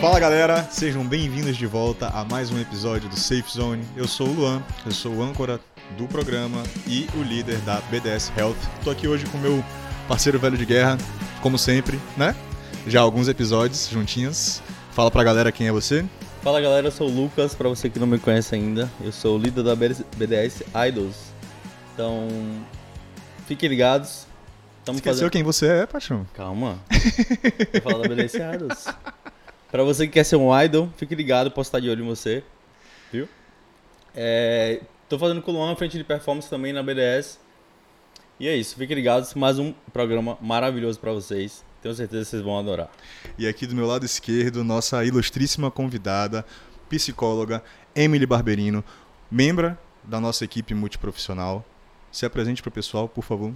Fala galera, sejam bem-vindos de volta a mais um episódio do Safe Zone. Eu sou o Luan, eu sou o âncora do programa e o líder da BDS Health. Tô aqui hoje com meu parceiro velho de guerra, como sempre, né? Já alguns episódios juntinhos. Fala pra galera quem é você. Fala galera, eu sou o Lucas, pra você que não me conhece ainda, eu sou o líder da BDS Idols. Então, fiquem ligados. Estamos Esqueceu fazendo... quem você é, Paixão? Calma. Falar da BDS Idols. Pra você que quer ser um idol, fique ligado, posso estar de olho em você. Viu? É, tô fazendo com o Luan frente de performance também na BDS. E é isso, fiquem ligados, mais um programa maravilhoso para vocês. Tenho certeza que vocês vão adorar. E aqui do meu lado esquerdo, nossa ilustríssima convidada, psicóloga Emily Barberino, membro da nossa equipe multiprofissional. Se apresente para o pessoal, por favor.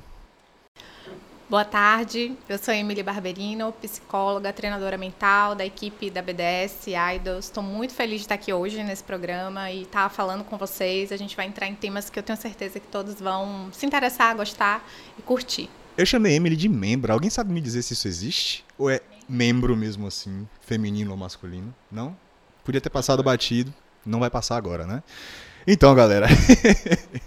Boa tarde, eu sou Emily Barberino, psicóloga, treinadora mental da equipe da BDS Idols. Estou muito feliz de estar aqui hoje nesse programa e estar falando com vocês. A gente vai entrar em temas que eu tenho certeza que todos vão se interessar, gostar e curtir. Eu chamei Emily de membro. Alguém sabe me dizer se isso existe? Ou é membro mesmo assim, feminino ou masculino? Não? Podia ter passado batido, não vai passar agora, né? Então, galera.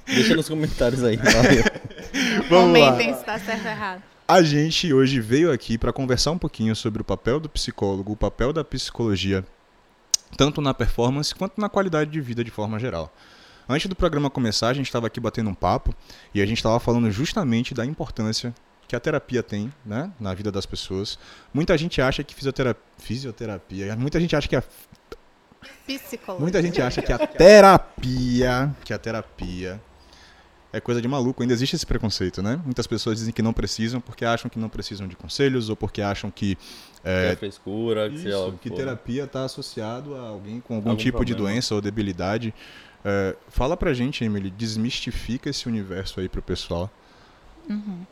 Deixa nos comentários aí. Valeu. Vamos Comentem lá. se está certo ou errado. A gente hoje veio aqui para conversar um pouquinho sobre o papel do psicólogo, o papel da psicologia, tanto na performance quanto na qualidade de vida de forma geral. Antes do programa começar, a gente estava aqui batendo um papo e a gente estava falando justamente da importância que a terapia tem né, na vida das pessoas. Muita gente acha que fisioterapia, fisioterapia muita gente acha que a Psicologia. Muita gente acha que a terapia, que a terapia é coisa de maluco. Ainda existe esse preconceito, né? Muitas pessoas dizem que não precisam porque acham que não precisam de conselhos ou porque acham que. É, que é frescura, que, isso, que terapia está associado a alguém com algum, algum tipo problema. de doença ou debilidade. É, fala pra gente, Emily, desmistifica esse universo aí pro pessoal. Uhum.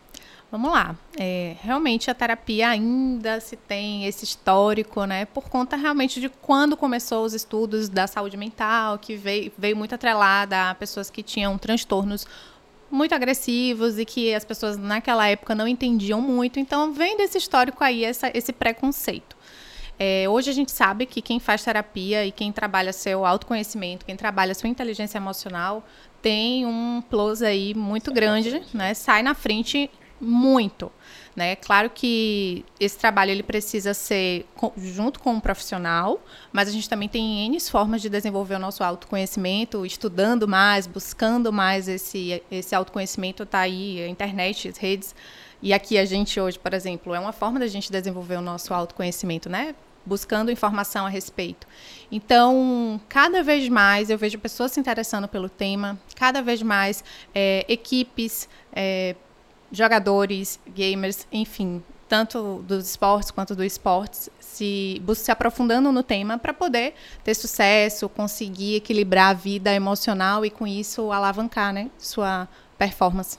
Vamos lá. É, realmente a terapia ainda se tem esse histórico, né? Por conta realmente de quando começou os estudos da saúde mental, que veio, veio muito atrelada a pessoas que tinham transtornos muito agressivos e que as pessoas naquela época não entendiam muito. Então, vem desse histórico aí essa, esse preconceito. É, hoje a gente sabe que quem faz terapia e quem trabalha seu autoconhecimento, quem trabalha sua inteligência emocional, tem um plus aí muito grande, né? Sai na frente muito. Né? Claro que esse trabalho ele precisa ser junto com um profissional, mas a gente também tem N formas de desenvolver o nosso autoconhecimento, estudando mais, buscando mais esse, esse autoconhecimento, está aí, a internet, as redes. E aqui a gente hoje, por exemplo, é uma forma da gente desenvolver o nosso autoconhecimento, né? Buscando informação a respeito. Então, cada vez mais eu vejo pessoas se interessando pelo tema, cada vez mais é, equipes, é, jogadores, gamers, enfim, tanto dos esportes quanto do esportes, se, se aprofundando no tema para poder ter sucesso, conseguir equilibrar a vida emocional e com isso alavancar né, sua performance.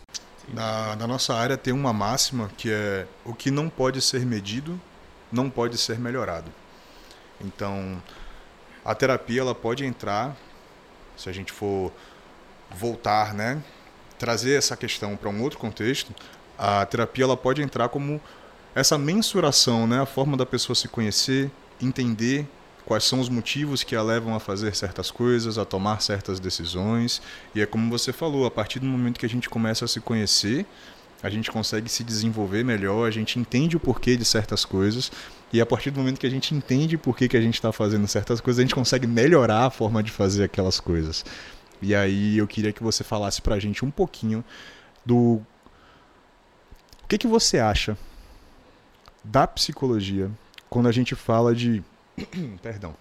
Na, na nossa área tem uma máxima que é o que não pode ser medido não pode ser melhorado. Então, a terapia ela pode entrar, se a gente for voltar, né, trazer essa questão para um outro contexto, a terapia ela pode entrar como essa mensuração, né? a forma da pessoa se conhecer, entender quais são os motivos que a levam a fazer certas coisas, a tomar certas decisões. E é como você falou, a partir do momento que a gente começa a se conhecer, a gente consegue se desenvolver melhor, a gente entende o porquê de certas coisas. E a partir do momento que a gente entende por que, que a gente está fazendo certas coisas, a gente consegue melhorar a forma de fazer aquelas coisas. E aí eu queria que você falasse pra gente um pouquinho do o que que você acha da psicologia quando a gente fala de perdão.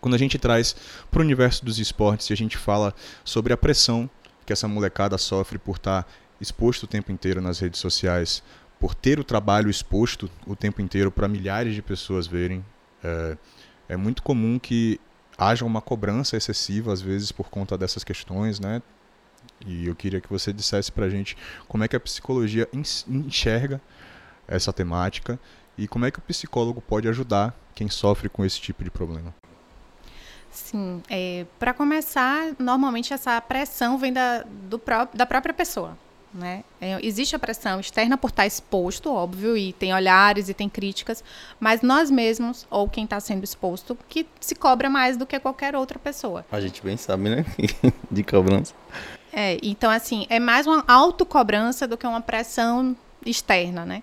Quando a gente traz para o universo dos esportes e a gente fala sobre a pressão que essa molecada sofre por estar tá exposto o tempo inteiro nas redes sociais, por ter o trabalho exposto o tempo inteiro para milhares de pessoas verem, é, é muito comum que haja uma cobrança excessiva às vezes por conta dessas questões, né? E eu queria que você dissesse para a gente como é que a psicologia enxerga essa temática e como é que o psicólogo pode ajudar quem sofre com esse tipo de problema. Sim, é, para começar, normalmente essa pressão vem da, do pró da própria pessoa. Né? É, existe a pressão externa por estar exposto, óbvio, e tem olhares e tem críticas, mas nós mesmos, ou quem está sendo exposto, que se cobra mais do que qualquer outra pessoa. A gente bem sabe, né? De cobrança. É, então, assim, é mais uma autocobrança do que uma pressão externa, né?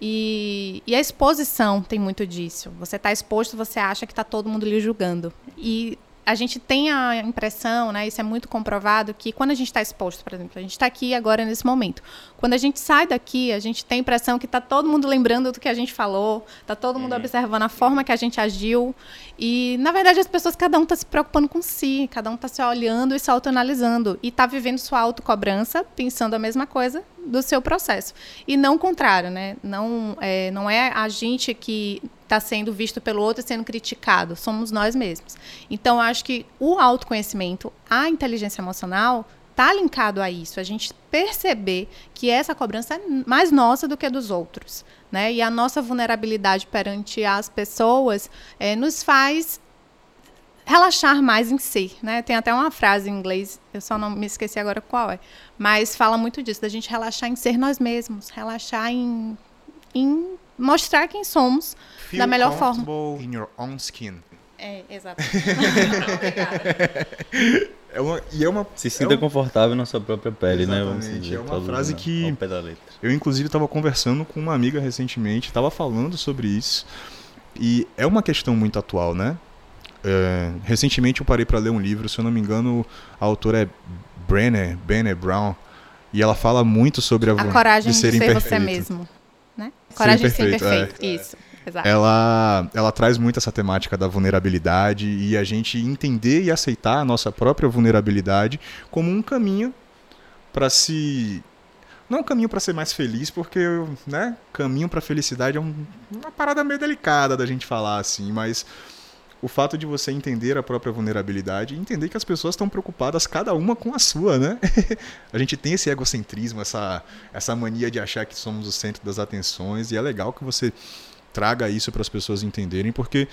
E, e a exposição tem muito disso. Você está exposto, você acha que está todo mundo lhe julgando. E a gente tem a impressão, né, isso é muito comprovado, que quando a gente está exposto, por exemplo, a gente está aqui agora nesse momento. Quando a gente sai daqui, a gente tem a impressão que está todo mundo lembrando do que a gente falou, está todo mundo uhum. observando a forma que a gente agiu. E, na verdade, as pessoas, cada um está se preocupando com si, cada um está se olhando e se autoanalisando. E está vivendo sua autocobrança, pensando a mesma coisa do seu processo. E não o contrário, né? Não é, não é a gente que está sendo visto pelo outro sendo criticado, somos nós mesmos. Então, acho que o autoconhecimento, a inteligência emocional, está linkado a isso. A gente perceber que essa cobrança é mais nossa do que dos outros. Né? E a nossa vulnerabilidade perante as pessoas é, nos faz relaxar mais em si, né? Tem até uma frase em inglês, eu só não me esqueci agora qual é, mas fala muito disso, da gente relaxar em ser nós mesmos, relaxar em, em mostrar quem somos Feel da melhor forma. in your own skin. É, exatamente. é uma, e é uma, Se sinta é confortável na sua própria pele, né? Exatamente. né? Dizer, é uma frase que eu inclusive estava conversando com uma amiga recentemente, estava falando sobre isso e é uma questão muito atual, né? É, recentemente eu parei para ler um livro, se eu não me engano, a autora é Brenner, Brenner Brown, e ela fala muito sobre a, a coragem de ser, de ser imperfeito. você mesmo, né? Coragem ser de ser perfeito, é. isso. Exato. Ela, ela traz muito essa temática da vulnerabilidade e a gente entender e aceitar a nossa própria vulnerabilidade como um caminho para se não um caminho para ser mais feliz, porque, né, caminho para felicidade é um, uma parada meio delicada da gente falar assim, mas o fato de você entender a própria vulnerabilidade e entender que as pessoas estão preocupadas cada uma com a sua, né? a gente tem esse egocentrismo, essa, essa mania de achar que somos o centro das atenções e é legal que você traga isso para as pessoas entenderem, porque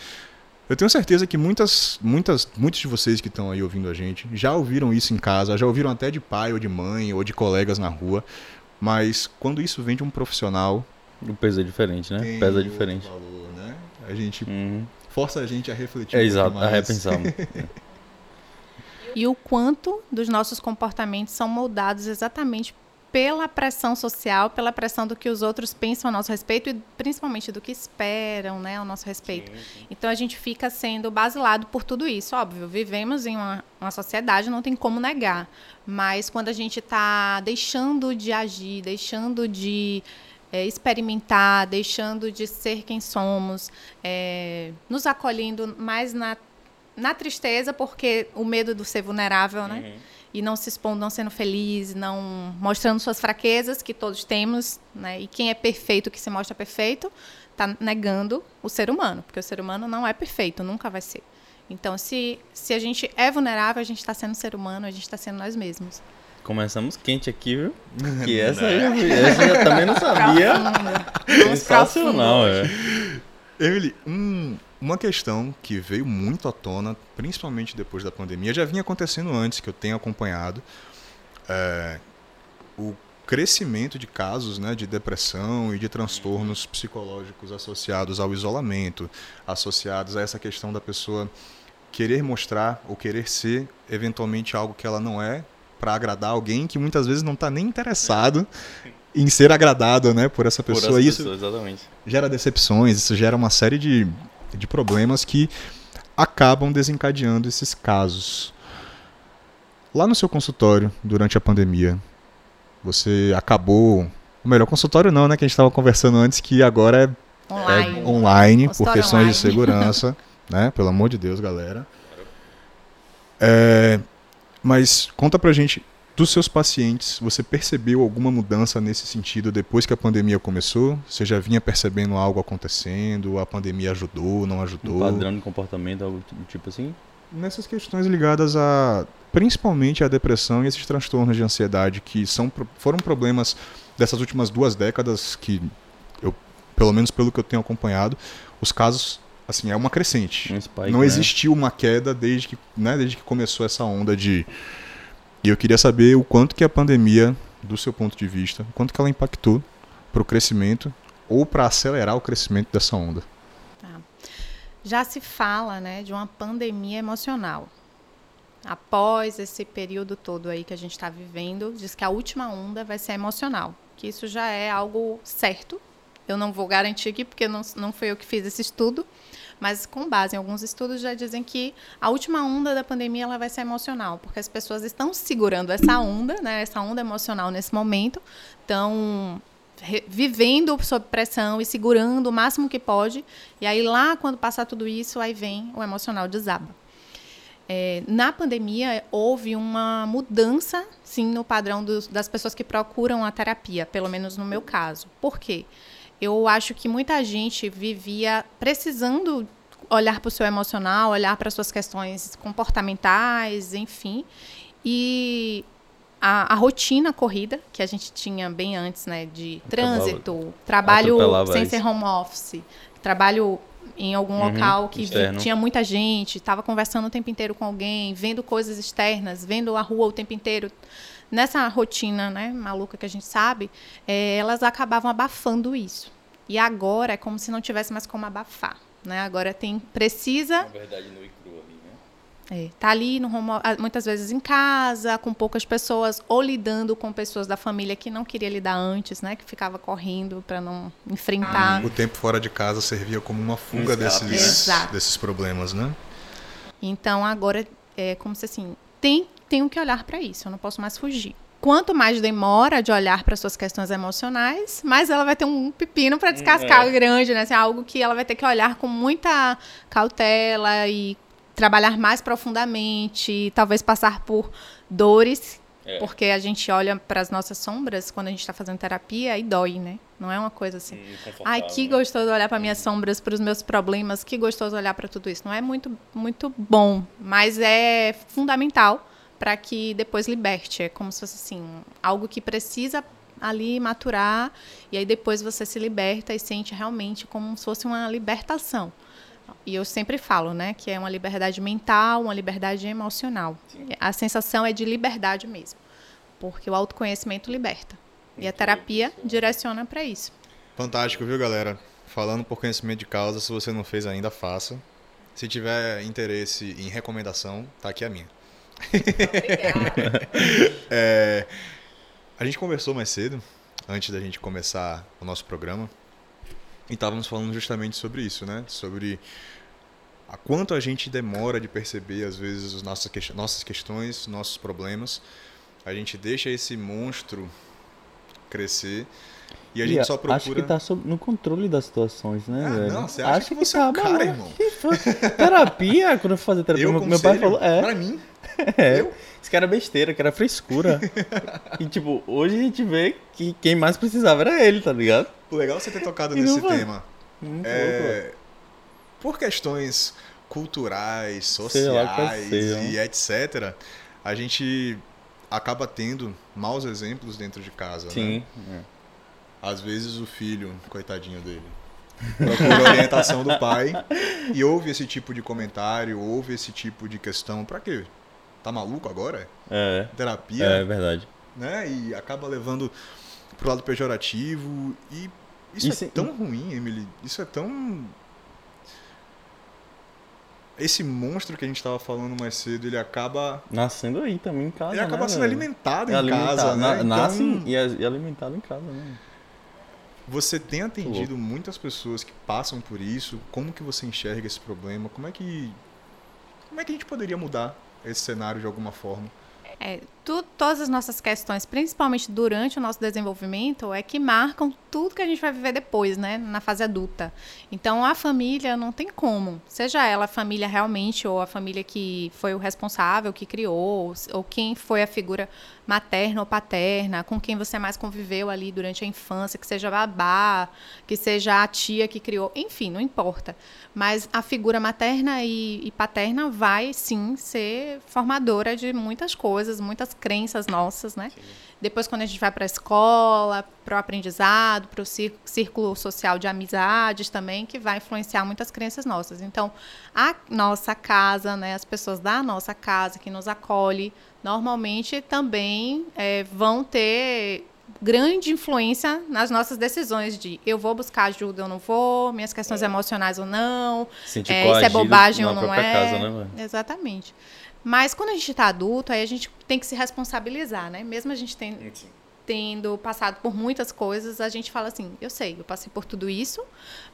eu tenho certeza que muitas, muitas, muitos de vocês que estão aí ouvindo a gente já ouviram isso em casa, já ouviram até de pai ou de mãe ou de colegas na rua, mas quando isso vem de um profissional, o peso é diferente, né? Pesa diferente. Valor, né? A gente uhum força a gente a refletir. É exato, a repensar. e o quanto dos nossos comportamentos são moldados exatamente pela pressão social, pela pressão do que os outros pensam a nosso respeito e principalmente do que esperam, né, ao nosso respeito. Sim, sim. Então a gente fica sendo basilado por tudo isso, óbvio. Vivemos em uma, uma sociedade, não tem como negar. Mas quando a gente está deixando de agir, deixando de é, experimentar, deixando de ser quem somos, é, nos acolhendo mais na, na tristeza, porque o medo do ser vulnerável, né? Uhum. E não se expondo, não sendo feliz, não mostrando suas fraquezas, que todos temos, né? E quem é perfeito, que se mostra perfeito, está negando o ser humano, porque o ser humano não é perfeito, nunca vai ser. Então, se, se a gente é vulnerável, a gente está sendo ser humano, a gente está sendo nós mesmos. Começamos quente aqui, viu? Que essa, eu, essa eu também não sabia. Sensacional, é. Emily, um, uma questão que veio muito à tona, principalmente depois da pandemia, já vinha acontecendo antes, que eu tenho acompanhado, é, o crescimento de casos né, de depressão e de transtornos psicológicos associados ao isolamento, associados a essa questão da pessoa querer mostrar ou querer ser eventualmente algo que ela não é para agradar alguém que muitas vezes não está nem interessado em ser agradado, né, por essa pessoa. Por essa isso exatamente. gera decepções, isso gera uma série de, de problemas que acabam desencadeando esses casos. Lá no seu consultório, durante a pandemia, você acabou. O melhor consultório não, né? Que a gente estava conversando antes, que agora é online, é online por questões online. de segurança, né? Pelo amor de Deus, galera. É, mas conta pra gente dos seus pacientes, você percebeu alguma mudança nesse sentido depois que a pandemia começou? Você já vinha percebendo algo acontecendo? A pandemia ajudou, não ajudou? Um padrão de comportamento, algo do tipo assim? Nessas questões ligadas a principalmente a depressão e esses transtornos de ansiedade que são foram problemas dessas últimas duas décadas que eu, pelo menos pelo que eu tenho acompanhado, os casos assim, é uma crescente. Um spike, não né? existiu uma queda desde que, né, desde que começou essa onda de. E eu queria saber o quanto que a pandemia do seu ponto de vista, quanto que ela impactou para o crescimento ou para acelerar o crescimento dessa onda? Tá. Já se fala né, de uma pandemia emocional. Após esse período todo aí que a gente está vivendo, diz que a última onda vai ser emocional, que isso já é algo certo. Eu não vou garantir aqui porque não, não foi eu que fiz esse estudo, mas com base em alguns estudos já dizem que a última onda da pandemia ela vai ser emocional, porque as pessoas estão segurando essa onda, né, essa onda emocional nesse momento, estão vivendo sob pressão e segurando o máximo que pode, e aí lá quando passar tudo isso, aí vem o emocional desaba. É, na pandemia houve uma mudança, sim, no padrão dos, das pessoas que procuram a terapia, pelo menos no meu caso. Por quê? Eu acho que muita gente vivia precisando olhar para o seu emocional, olhar para suas questões comportamentais, enfim. E a, a, rotina corrida que a gente tinha bem antes, né, de trânsito, trabalho sem ser home office, trabalho em algum uhum, local que tinha muita gente, estava conversando o tempo inteiro com alguém, vendo coisas externas, vendo a rua o tempo inteiro nessa rotina né, maluca que a gente sabe, é, elas acabavam abafando isso. E agora é como se não tivesse mais como abafar. Né? Agora tem precisa. Na verdade, no e cru ali, né? É, tá ali no home, ah, muitas vezes em casa, com poucas pessoas, ou lidando com pessoas da família que não queria lidar antes, né? Que ficava correndo para não enfrentar. O tempo fora de casa servia como uma fuga desses, desses problemas, né? Então agora é como se assim, tem tenho que olhar para isso, eu não posso mais fugir. Quanto mais demora de olhar para suas questões emocionais, mais ela vai ter um pepino para descascar é. grande, né? Assim, algo que ela vai ter que olhar com muita cautela e trabalhar mais profundamente, talvez passar por dores, é. porque a gente olha para as nossas sombras quando a gente está fazendo terapia e dói, né? Não é uma coisa assim. Hum, Ai, que gostoso olhar para minhas sombras, para os meus problemas, que gostoso olhar para tudo isso. Não é muito, muito bom, mas é fundamental para que depois liberte. É como se fosse assim, algo que precisa ali maturar e aí depois você se liberta e sente realmente como se fosse uma libertação. E eu sempre falo, né, que é uma liberdade mental, uma liberdade emocional. Sim. A sensação é de liberdade mesmo, porque o autoconhecimento liberta. e a terapia direciona para isso. Fantástico, viu, galera? Falando por conhecimento de causa, se você não fez ainda, faça. Se tiver interesse em recomendação, tá aqui a minha. é, a gente conversou mais cedo, antes da gente começar o nosso programa, e estávamos falando justamente sobre isso, né? Sobre a quanto a gente demora de perceber, às vezes, as nossas, que... nossas questões, nossos problemas. A gente deixa esse monstro crescer e a gente só procura. Acho que tá no controle das situações, né, ah, velho? Não, você acha acho que, que você tá, é um cara, irmão. terapia, quando eu fui fazer terapia, eu meu pai falou. É. Pra mim. É. Eu? Isso que era besteira, que era frescura. e, tipo, hoje a gente vê que quem mais precisava era ele, tá ligado? Legal você ter tocado e nesse tema. é... Por questões culturais, sociais e etc., a gente acaba tendo maus exemplos dentro de casa. Sim. Né? É. Às vezes o filho, coitadinho dele, procura a orientação do pai e ouve esse tipo de comentário, ouve esse tipo de questão. Pra quê? Tá maluco agora? É. Terapia? É, verdade. Né? E acaba levando pro lado pejorativo. E isso, isso é tão ruim, Emily. Isso é tão. Esse monstro que a gente estava falando mais cedo, ele acaba. Nascendo aí também em casa. Ele acaba né, sendo velho? alimentado é em alimentado, casa. Né? Então... Nasce e é alimentado em casa, né? Você tem atendido muitas pessoas que passam por isso? Como que você enxerga esse problema? Como é que como é que a gente poderia mudar esse cenário de alguma forma? É, tu, todas as nossas questões, principalmente durante o nosso desenvolvimento, é que marcam tudo que a gente vai viver depois, né, na fase adulta. Então, a família não tem como, seja ela a família realmente ou a família que foi o responsável, que criou, ou quem foi a figura materna ou paterna, com quem você mais conviveu ali durante a infância, que seja babá, que seja a tia que criou, enfim, não importa. Mas a figura materna e, e paterna vai sim ser formadora de muitas coisas, muitas crenças nossas, né? Sim. Depois, quando a gente vai para a escola, para o aprendizado, para o círculo social de amizades também, que vai influenciar muitas crenças nossas. Então, a nossa casa, né, as pessoas da nossa casa que nos acolhe, normalmente também é, vão ter grande influência nas nossas decisões de eu vou buscar ajuda ou não vou, minhas questões é. emocionais ou não, é, isso é bobagem ou não é. Casa, né, Exatamente. Mas quando a gente está adulto, aí a gente tem que se responsabilizar, né? Mesmo a gente tem, tendo passado por muitas coisas, a gente fala assim: eu sei, eu passei por tudo isso,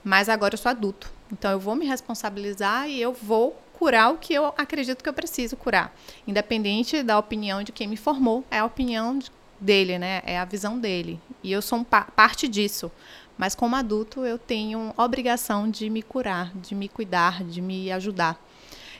mas agora eu sou adulto. Então eu vou me responsabilizar e eu vou curar o que eu acredito que eu preciso curar. Independente da opinião de quem me formou, é a opinião dele, né? É a visão dele. E eu sou um pa parte disso. Mas como adulto, eu tenho obrigação de me curar, de me cuidar, de me ajudar.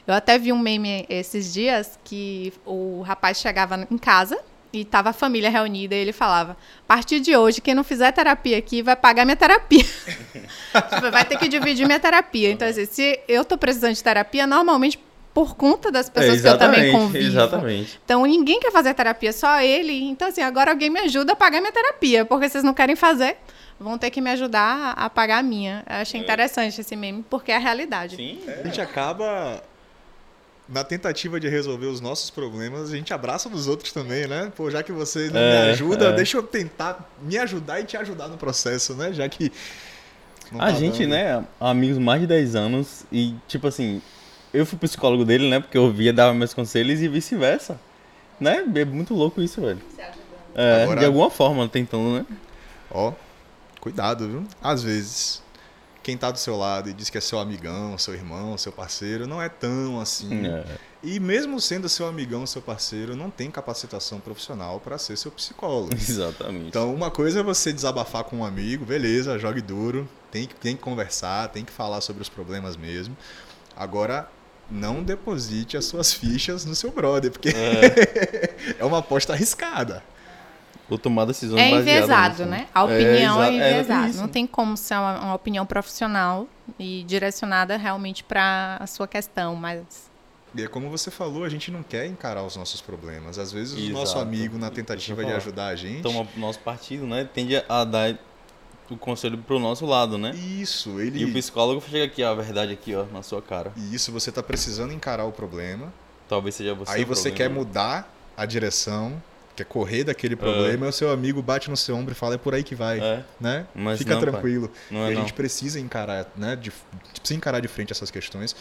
Eu até vi um meme esses dias que o rapaz chegava em casa e tava a família reunida e ele falava: a partir de hoje, quem não fizer terapia aqui vai pagar minha terapia. tipo, vai ter que dividir minha terapia. Então, assim, se eu tô precisando de terapia, normalmente por conta das pessoas é, que eu também convivo. Exatamente. Então, ninguém quer fazer terapia, só ele. Então, assim, agora alguém me ajuda a pagar minha terapia, porque vocês não querem fazer vão ter que me ajudar a pagar a minha. Eu achei é. interessante esse meme, porque é a realidade. Sim, é. a gente acaba na tentativa de resolver os nossos problemas, a gente abraça nos outros também, né? Pô, já que você não é, me ajuda, é. deixa eu tentar me ajudar e te ajudar no processo, né? Já que. a tá gente, dando. né, amigos mais de 10 anos e, tipo assim, eu fui psicólogo dele, né? Porque eu via, dava meus conselhos e vice-versa. Né? É muito louco isso, velho. É, Agora, de alguma forma, tentando, né? Ó, cuidado, viu? Às vezes quem está do seu lado e diz que é seu amigão, seu irmão, seu parceiro, não é tão assim. É. E mesmo sendo seu amigão, seu parceiro, não tem capacitação profissional para ser seu psicólogo. Exatamente. Então, uma coisa é você desabafar com um amigo, beleza, jogue duro, tem que, tem que conversar, tem que falar sobre os problemas mesmo. Agora, não deposite as suas fichas no seu brother, porque é, é uma aposta arriscada. Ou tomar decisões É enviesado, né? A opinião é, é enviesada. É, não tem como ser uma, uma, opinião profissional e direcionada realmente para a sua questão, mas... E é como você falou, a gente não quer encarar os nossos problemas. Às vezes Exato. o nosso amigo, na tentativa de ajudar a gente... Toma o nosso partido, né? Tende a dar o conselho pro nosso lado, né? Isso, ele... E o psicólogo chega aqui, ó, a verdade aqui, ó, na sua cara. Isso, você tá precisando encarar o problema. Talvez seja você Aí você problema. quer mudar a direção quer correr daquele é. problema, é. o seu amigo bate no seu ombro e fala, é por aí que vai, é. né? Mas Fica não, tranquilo. Não é, e a não. gente precisa encarar, né? De, precisa encarar de frente essas questões,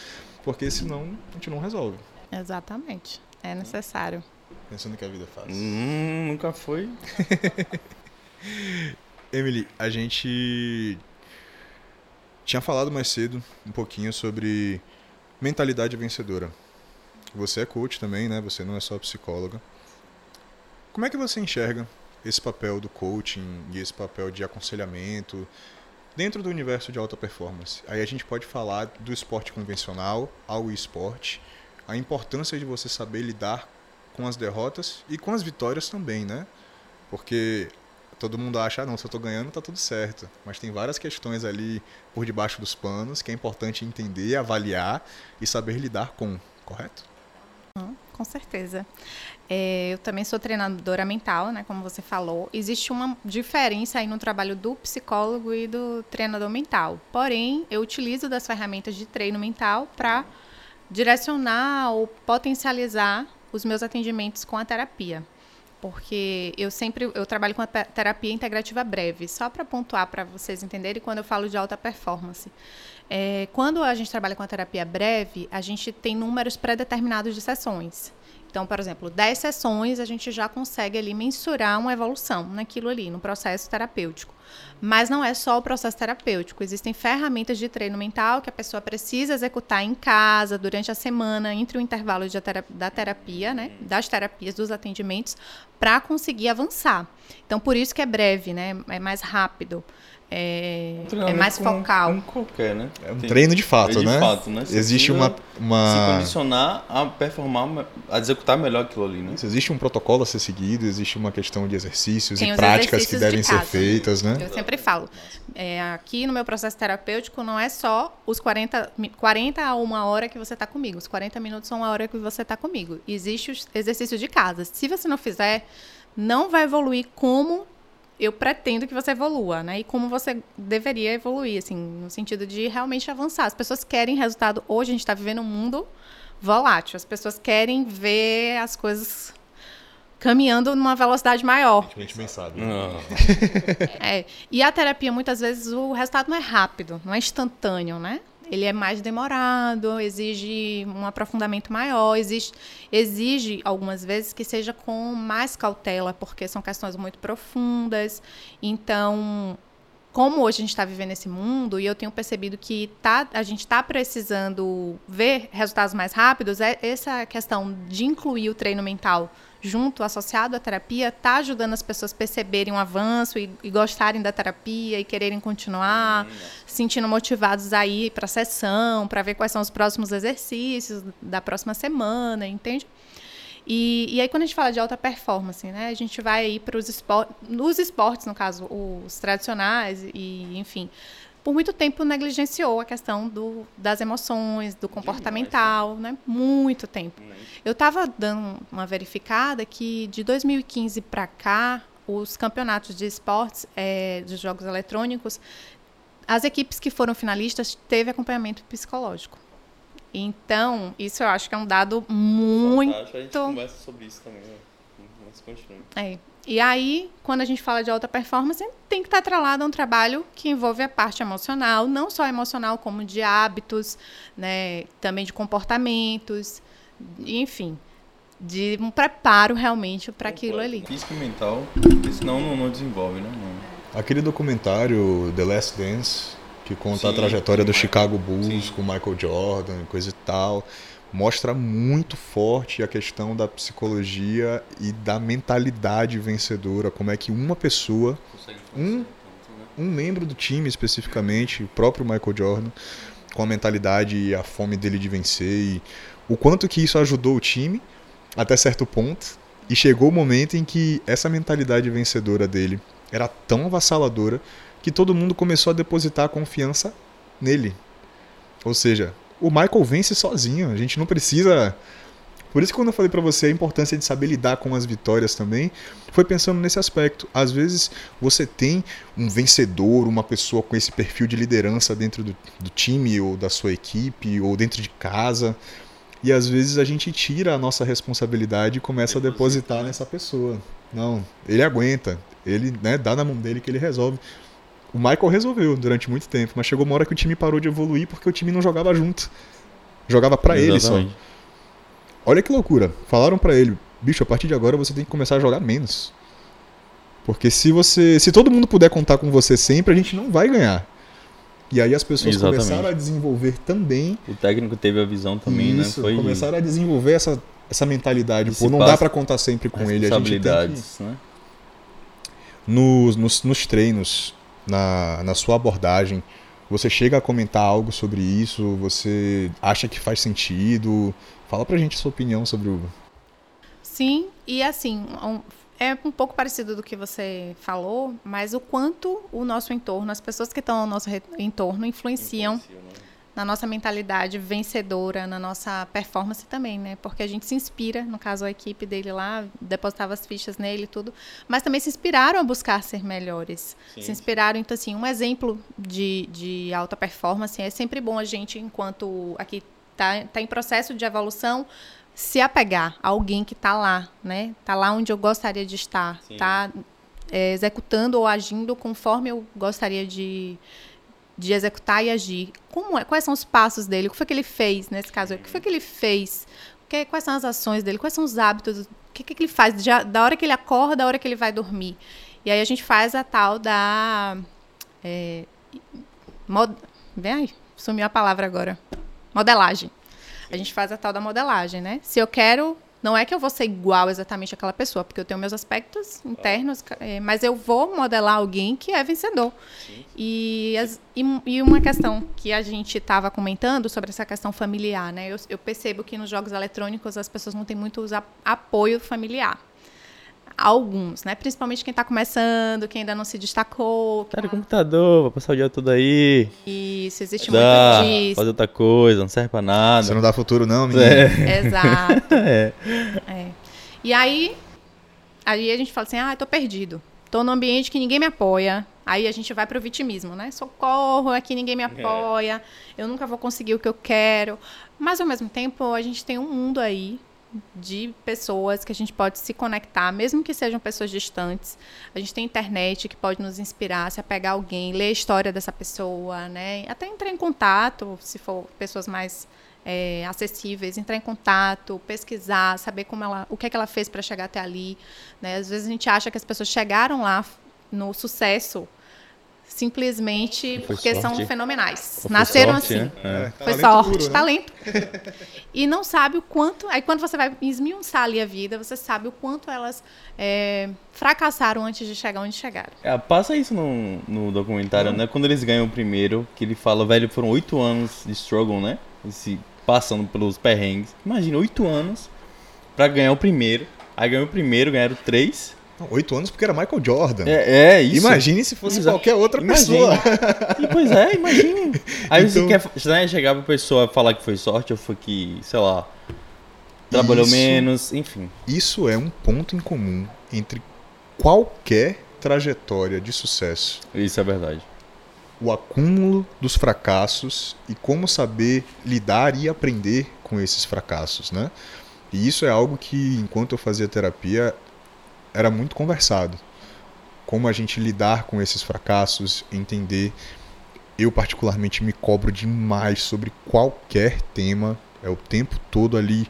porque senão a gente não resolve. Exatamente. É necessário. Pensando que a vida é fácil. Hum, nunca foi. Emily, a gente tinha falado mais cedo um pouquinho sobre mentalidade vencedora. Você é coach também, né? Você não é só psicóloga. Como é que você enxerga esse papel do coaching e esse papel de aconselhamento dentro do universo de alta performance? Aí a gente pode falar do esporte convencional ao esporte, a importância de você saber lidar com as derrotas e com as vitórias também, né? Porque todo mundo acha, ah, não, se eu estou ganhando, tá tudo certo. Mas tem várias questões ali por debaixo dos panos que é importante entender, avaliar e saber lidar com, correto? com certeza. É, eu também sou treinadora mental, né, como você falou. Existe uma diferença aí no trabalho do psicólogo e do treinador mental. Porém, eu utilizo das ferramentas de treino mental para direcionar ou potencializar os meus atendimentos com a terapia. Porque eu sempre eu trabalho com a terapia integrativa breve, só para pontuar para vocês entenderem quando eu falo de alta performance. É, quando a gente trabalha com a terapia breve, a gente tem números pré-determinados de sessões. Então, por exemplo, 10 sessões a gente já consegue ali mensurar uma evolução naquilo ali, no processo terapêutico. Mas não é só o processo terapêutico, existem ferramentas de treino mental que a pessoa precisa executar em casa, durante a semana, entre o intervalo terapia, da terapia, né, das terapias, dos atendimentos, para conseguir avançar. Então, por isso que é breve, né, é mais rápido. É, é treinamento mais focal. como qualquer, né? É um Tem- treino de fato, é de né? fato, né? Você Existe precisa uma, Se uma condicionar a performar, a executar melhor aquilo ali, né? existe um protocolo a ser seguido, existe uma questão de exercícios Tem e os práticas que exercícios devem de ser casa. feitas, né? Eu sempre falo, é, aqui no meu processo terapêutico não é só os 40, mi- 40 a uma hora que você está comigo, os 40 minutos são uma hora que você está comigo. Existe o exercício de casa. Se você não fizer, não vai evoluir como eu pretendo que você evolua, né? E como você deveria evoluir, assim, no sentido de realmente avançar. As pessoas querem resultado. Hoje a gente está vivendo um mundo volátil. As pessoas querem ver as coisas caminhando numa velocidade maior. A gente bem sabe. Ah, É, e a terapia, muitas vezes, o resultado não é rápido, não é instantâneo, né? Ele é mais demorado, exige um aprofundamento maior, exige, exige algumas vezes que seja com mais cautela, porque são questões muito profundas. Então, como hoje a gente está vivendo esse mundo, e eu tenho percebido que tá, a gente está precisando ver resultados mais rápidos, é essa questão de incluir o treino mental junto, associado à terapia, está ajudando as pessoas a perceberem um avanço e, e gostarem da terapia e quererem continuar, se sentindo motivados a ir para a sessão, para ver quais são os próximos exercícios da próxima semana, entende? E, e aí, quando a gente fala de alta performance, né, a gente vai aí para os esportes, nos esportes, no caso, os tradicionais, e enfim, por muito tempo negligenciou a questão do, das emoções, do comportamental, né? Muito tempo. Eu estava dando uma verificada que de 2015 para cá, os campeonatos de esportes, eh, de jogos eletrônicos, as equipes que foram finalistas teve acompanhamento psicológico. Então, isso eu acho que é um dado muito Fantástico, A gente conversa sobre isso também, né? Mas continue. é. E aí, quando a gente fala de alta performance, tem que estar atrelado a um trabalho que envolve a parte emocional, não só emocional, como de hábitos, né, também de comportamentos, enfim, de um preparo realmente para aquilo ali. Físico e mental, senão não, não desenvolve, né? Não. Aquele documentário The Last Dance, que conta a Sim, trajetória sim, do. Chicago Bulls Sim. com Michael Jordan e coisa e tal, mostra muito forte a questão da psicologia e da mentalidade vencedora, como é que uma pessoa Um- né? um membro do time especificamente, o próprio Michael Jordan, com a mentalidade e a fome dele de vencer e o quanto que isso ajudou o time até certo ponto e chegou o momento em que essa mentalidade vencedora dele era tão avassaladora que todo mundo começou a depositar a confiança nele. Ou seja, o Michael vence sozinho, a gente não precisa por isso que quando eu falei pra você a importância de saber lidar com as vitórias também, foi pensando nesse aspecto. Às vezes você tem um vencedor, uma pessoa com esse perfil de liderança dentro do, do time ou da sua equipe ou dentro de casa. E às vezes a gente tira a nossa responsabilidade e começa a depositar nessa pessoa. Não, ele aguenta, ele né, dá na mão dele que ele resolve. O Michael resolveu durante muito tempo, mas chegou uma hora que o time parou de evoluir porque o time não jogava junto. Jogava pra ele só. Olha que loucura. Falaram pra ele, bicho, a partir de agora você tem que começar a jogar menos. Porque se você, se todo mundo puder contar com você sempre, a gente não vai ganhar. E aí as pessoas Exatamente. começaram a desenvolver também O técnico teve a visão também, isso, né? Foi começaram a desenvolver essa, essa mentalidade. Pô, não dá pra contar sempre com ele. A gente tem que, né? nos, nos, nos treinos, na, na sua abordagem, você chega a comentar algo sobre isso? Você acha que faz sentido? Fala pra gente a sua opinião sobre o. Sim, e assim, um- é um pouco parecido do que você falou, mas o quanto o nosso entorno, as pessoas que estão ao nosso entorno influenciam Influencia, né? Na nossa mentalidade vencedora, na nossa performance também, né? Porque a gente se inspira, no caso a equipe dele lá, depositava as fichas nele e tudo, mas também se inspiraram a buscar ser melhores. Sim, se inspiraram, então assim, um exemplo de, de alta performance é sempre bom a gente, enquanto aqui tá, tá em processo de evolução, se apegar a alguém que está lá, né? Tá lá onde eu gostaria de estar, Sim. tá é, executando ou agindo conforme eu gostaria de, de executar e agir. Como é? Quais são os passos dele? O que foi que ele fez nesse caso? O que foi que ele fez? Quais são as ações dele? Quais são os hábitos? O que, que ele faz da hora que ele acorda, da hora que ele vai dormir? E aí a gente faz a tal da. É, mod... Vem aí, sumiu a palavra agora. Modelagem. A gente faz a tal da modelagem, né? Se eu quero Não é que eu vou ser igual exatamente àquela pessoa, porque eu tenho meus aspectos internos, é, mas eu vou modelar alguém que é vencedor. E, as, e, e, uma questão que a gente estava comentando sobre essa questão familiar, né? Eu, eu, percebo que nos jogos eletrônicos as pessoas não têm muito apoio familiar alguns, né? Principalmente quem está começando, quem ainda não se destacou. Tá no computador, vai passar o dia todo aí. Isso, existe dá, muito disso. Fazer outra coisa, não serve pra nada. Você não dá futuro não, menino. É. Exato. é. é. E aí, aí a gente fala assim, ah, tô perdido. Tô num ambiente que ninguém me apoia. Aí a gente vai pro vitimismo, né? Socorro, aqui ninguém me é. apoia. É. Eu nunca vou conseguir o que eu quero. Mas ao mesmo tempo, a gente tem um mundo aí de pessoas que a gente pode se conectar, mesmo que sejam pessoas distantes. A gente tem internet que pode nos inspirar, se apegar a alguém, ler a história dessa pessoa, né? Até entrar em contato, se for pessoas mais é, acessíveis, entrar em contato, pesquisar, saber como ela, o que é que ela fez para chegar até ali. Né? Às vezes a gente acha que as pessoas chegaram lá no sucesso simplesmente porque sorte. são fenomenais. Foi Nasceram sorte, assim. Né? É. Foi talento sorte, puro, né? talento. e não sabe o quanto. Aí quando você vai esmiuçar ali a vida, você sabe o quanto elas é, fracassaram antes de chegar onde chegaram. É, passa isso no, no documentário, né? Quando eles ganham o primeiro, que ele fala, velho, foram oito anos de struggle, né? Esse, passando pelos perrengues. Imagina, oito anos para ganhar o primeiro. Aí ganhou o primeiro, ganharam três. Oito anos porque era Michael Jordan. É, é isso. Imagine se fosse Exato. qualquer outra imagine. pessoa. E, pois é, imagine. Aí então... você quer né, chegar pra pessoa falar que foi sorte ou foi que, sei lá, trabalhou isso, menos, enfim. Isso é um ponto em comum entre qualquer trajetória de sucesso. Isso é verdade. O acúmulo dos fracassos e como saber lidar e aprender com esses fracassos, né? E isso é algo que, enquanto eu fazia terapia, era muito conversado. Como a gente lidar com esses fracassos, entender. Eu, particularmente, me cobro demais sobre qualquer tema. É o tempo todo ali.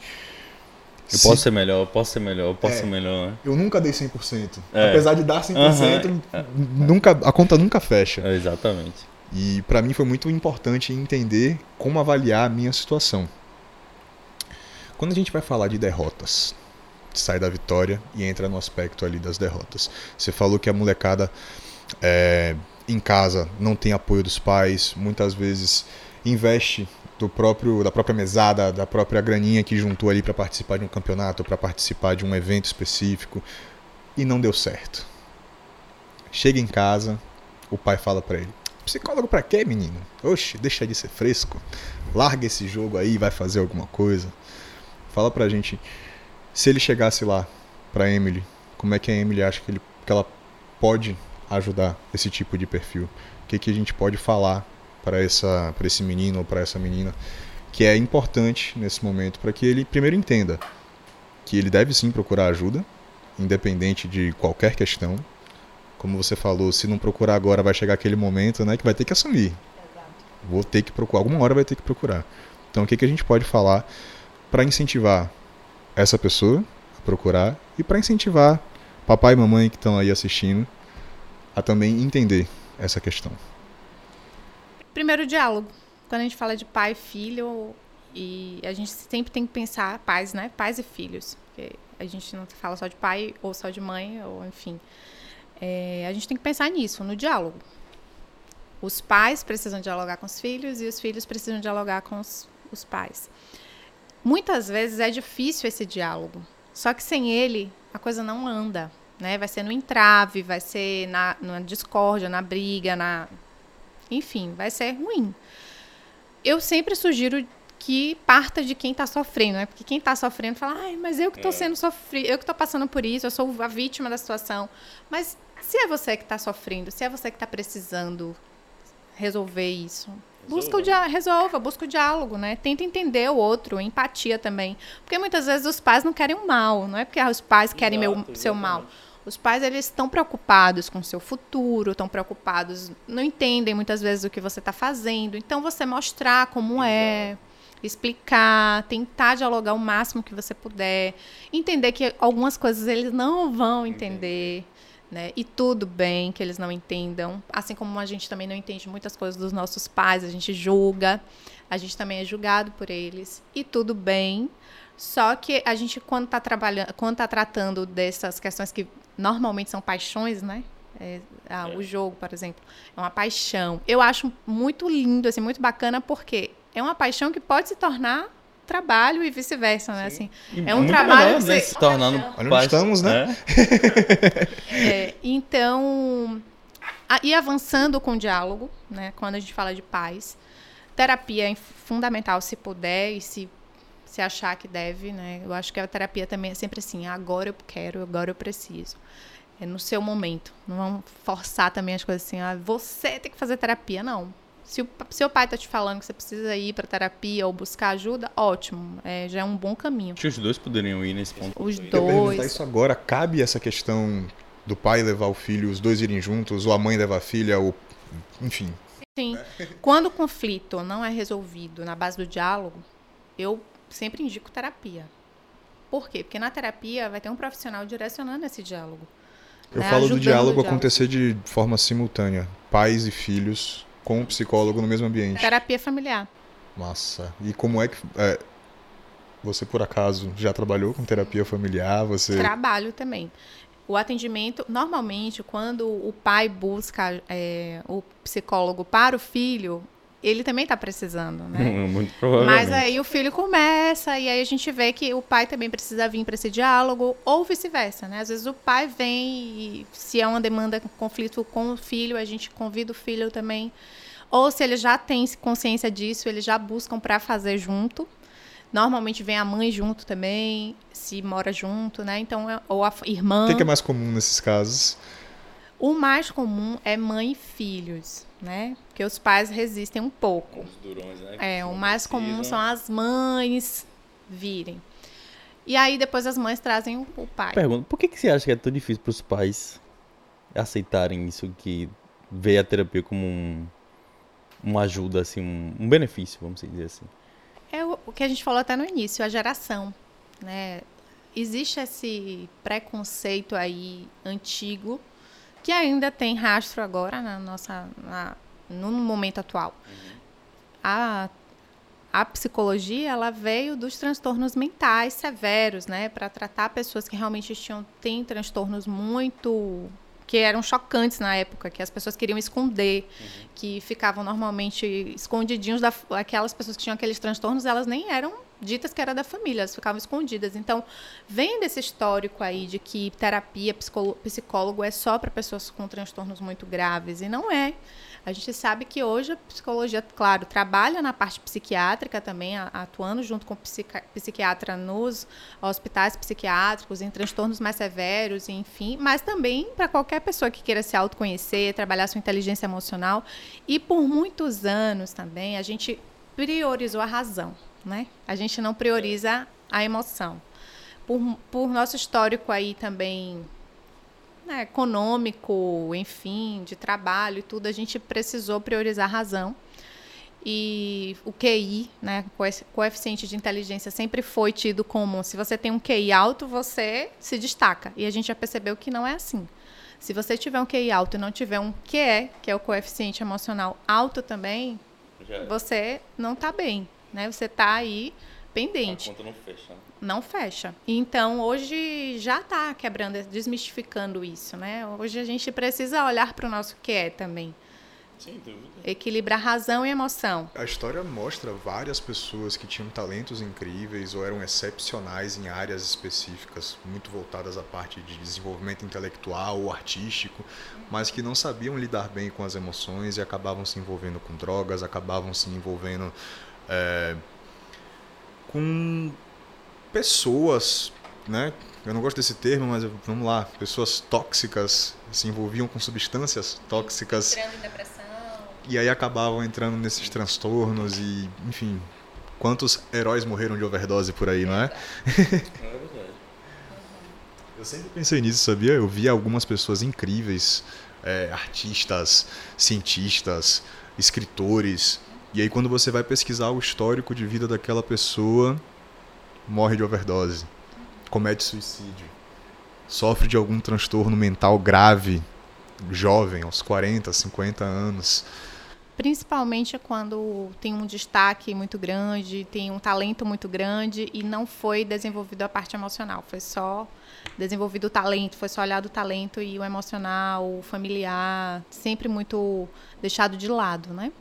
Eu Se... posso ser melhor, eu posso ser melhor, eu posso é, ser melhor. Né? Eu nunca dei 100%. É. Apesar de dar 100%, uhum. nunca, a conta nunca fecha. É, exatamente. E para mim foi muito importante entender como avaliar a minha situação. Quando a gente vai falar de derrotas, sai da vitória e entra no aspecto ali das derrotas. Você falou que a molecada é, em casa não tem apoio dos pais, muitas vezes investe do próprio da própria mesada, da própria graninha que juntou ali para participar de um campeonato, para participar de um evento específico e não deu certo. Chega em casa, o pai fala para ele: "Psicólogo para quê, menino? Oxe, deixa de ser fresco. Larga esse jogo aí, vai fazer alguma coisa." Fala pra gente se ele chegasse lá para Emily, como é que a Emily acha que, ele, que ela pode ajudar esse tipo de perfil? O que, que a gente pode falar para essa para esse menino ou para essa menina que é importante nesse momento para que ele primeiro entenda que ele deve sim procurar ajuda, independente de qualquer questão. Como você falou, se não procurar agora vai chegar aquele momento, né, que vai ter que assumir. Exato. Vou ter que procurar, alguma hora vai ter que procurar. Então, o que, que a gente pode falar para incentivar essa pessoa a procurar e para incentivar papai e mamãe que estão aí assistindo a também entender essa questão. Primeiro diálogo. Quando a gente fala de pai e filho, e a gente sempre tem que pensar pais, né? Pais e filhos. Porque a gente não fala só de pai ou só de mãe, ou enfim. É, a gente tem que pensar nisso, no diálogo. Os pais precisam dialogar com os filhos e os filhos precisam dialogar com os, os pais. Muitas vezes é difícil esse diálogo. Só que sem ele, a coisa não anda. Né? Vai ser no entrave, vai ser na, na discórdia, na briga, na. Enfim, vai ser ruim. Eu sempre sugiro que parta de quem está sofrendo, né? Porque quem está sofrendo fala, ai, mas eu que estou é. sendo sofrido, eu que estou passando por isso, eu sou a vítima da situação. Mas se é você que está sofrendo, se é você que está precisando resolver isso, Busca o dia resolva, busca o diálogo, né? Tenta entender o outro, empatia também. Porque muitas vezes os pais não querem o mal, não é porque os pais querem Exato, meu, seu mal. Os pais eles estão preocupados com o seu futuro, estão preocupados, não entendem muitas vezes o que você está fazendo. Então você mostrar como é, Exato. é, explicar, tentar dialogar o máximo que você puder, entender que algumas coisas eles não vão entender. Né? E tudo bem que eles não entendam, assim como a gente também não entende muitas coisas dos nossos pais, a gente julga, a gente também é julgado por eles, e tudo bem. Só que a gente, quando está trabalhando, quando está tratando dessas questões que normalmente são paixões, né? É, ah, é. O jogo, por exemplo, é uma paixão. Eu acho muito lindo, assim, muito bacana, porque é uma paixão que pode se tornar trabalho e vice-versa, né? Assim, é um trabalho melhor, né? se tornando Olha onde estamos, né? É. é, então, a, e avançando com o diálogo, né? Quando a gente fala de paz, terapia é fundamental se puder e se se achar que deve, né? Eu acho que a terapia também é sempre assim, agora eu quero, agora eu preciso. É no seu momento. Não vamos forçar também as coisas assim, ah, você tem que fazer terapia, não. Se o seu pai tá te falando que você precisa ir para terapia ou buscar ajuda, ótimo, é, já é um bom caminho. Acho que os dois poderiam ir nesse ponto. Os dois. isso agora, cabe essa questão do pai levar o filho, os dois irem juntos, ou a mãe levar a filha, ou enfim. Sim. Quando o conflito não é resolvido na base do diálogo, eu sempre indico terapia. Por quê? Porque na terapia vai ter um profissional direcionando esse diálogo. Eu né? falo do diálogo, diálogo acontecer de forma simultânea. Pais e filhos com o psicólogo no mesmo ambiente. Terapia familiar. Massa. E como é que. É, você, por acaso, já trabalhou com terapia familiar? Você... Trabalho também. O atendimento, normalmente, quando o pai busca é, o psicólogo para o filho, ele também está precisando, né? Muito provavelmente. Mas aí o filho começa e aí a gente vê que o pai também precisa vir para esse diálogo ou vice-versa, né? Às vezes o pai vem e se é uma demanda, conflito com o filho, a gente convida o filho também. Ou se ele já tem consciência disso, eles já buscam para fazer junto. Normalmente vem a mãe junto também, se mora junto, né? Então, é, ou a irmã. O que é mais comum nesses casos? O mais comum é mãe e filhos né? Porque os pais resistem um pouco. Os durões, né? É, o mais precisam. comum são as mães virem. E aí depois as mães trazem o, pai. Pergunta, por que, que você acha que é tão difícil para os pais aceitarem isso, que vê a terapia como um, uma ajuda, assim, um, um benefício, vamos dizer assim? É o, o que a gente falou até no início, a geração, né? Existe esse preconceito aí antigo que ainda tem rastro agora na nossa, na, no momento atual. A, a psicologia ela veio dos transtornos mentais severos, né, para tratar pessoas que realmente tinham têm transtornos muito que eram chocantes na época, que as pessoas queriam esconder, uhum. que ficavam normalmente escondidinhos da aquelas pessoas que tinham aqueles transtornos, elas nem eram ditas que era da família, elas ficavam escondidas. Então, vem desse histórico aí de que terapia, psicólogo é só para pessoas com transtornos muito graves, e não é. A gente sabe que hoje a psicologia, claro, trabalha na parte psiquiátrica também, atuando junto com psiquiatra nos hospitais psiquiátricos, em transtornos mais severos, enfim, mas também para qualquer pessoa que queira se autoconhecer, trabalhar sua inteligência emocional. E por muitos anos também a gente priorizou a razão né? A gente não prioriza a emoção. Por, por nosso histórico aí também né, econômico, enfim, de trabalho e tudo, a gente precisou priorizar a razão. E o QI, né, coeficiente de inteligência, sempre foi tido como se você tem um QI alto, você se destaca. E a gente já percebeu que não é assim. Se você tiver um QI alto e não tiver um QE, que é o coeficiente emocional alto também, é. você não está bem né? Você está aí pendente. A conta não fecha. Né? Não fecha. Então, hoje já está quebrando, desmistificando isso, né? Hoje a gente precisa olhar para o nosso que é também. Sem dúvida. Equilibrar razão e emoção. A história mostra várias pessoas que tinham talentos incríveis ou eram excepcionais em áreas específicas, muito voltadas à parte de desenvolvimento intelectual ou artístico, mas que não sabiam lidar bem com as emoções e acabavam se envolvendo com drogas, acabavam se envolvendo é, com pessoas, né? Eu não gosto desse termo, mas vamos lá, pessoas tóxicas se envolviam com substâncias tóxicas. Entrando em depressão. E aí acabavam entrando nesses transtornos e, enfim, quantos heróis morreram de overdose por aí, não é? é verdade. Eu sempre pensei nisso, sabia? Eu vi algumas pessoas incríveis, é, artistas, cientistas, escritores, e aí quando você vai pesquisar o histórico de vida daquela pessoa, morre de overdose, comete suicídio. sofre de algum transtorno mental grave, jovem, aos 40, 50 anos. Principalmente quando tem um destaque muito grande, tem um talento muito grande e não foi desenvolvido a parte emocional. Foi só desenvolvido o talento, foi só olhado o talento e o emocional, o familiar, sempre muito deixado de lado, né?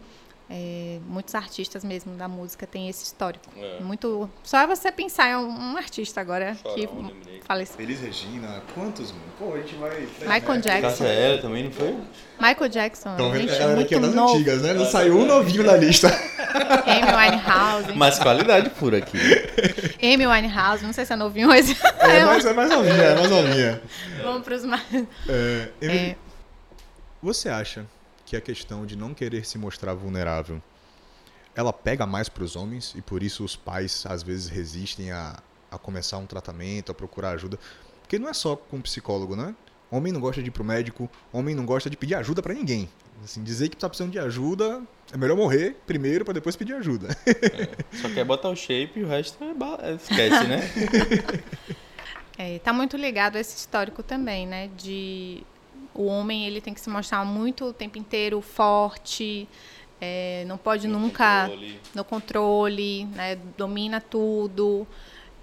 É, muitos artistas mesmo da música têm esse histórico. É. Muito. Só é você pensar em um, artista agora Chorão, que faleceu. Feliz Regina, quantos? Pô, a gente vai. Michael Jackson. Cássia também não foi? Michael Jackson. Então, gente, é muito das novo. antigas, né? Não saiu um novinho na lista. Amy Winehouse. Mais qualidade pura aqui. Amy Winehouse, não sei se é novinho, mas. É, mas é mais novinha, é mais novinha. Vamos para os mais. É, Amy, é. Você acha que a questão de não querer se mostrar vulnerável ela pega mais para os homens e por isso os pais às vezes resistem a, a começar um tratamento, a procurar ajuda. Porque não é só com psicólogo, né? Homem não gosta de ir pro médico, homem não gosta de pedir ajuda para ninguém. Assim, dizer que tá precisando de ajuda, é melhor morrer primeiro para depois pedir ajuda. É, só quer botar o shape e o resto é, é esquece, né? É, tá muito ligado a esse histórico também, né? De o homem ele tem que se mostrar muito o tempo inteiro forte, é, não pode no nunca controle. no controle, né, domina tudo.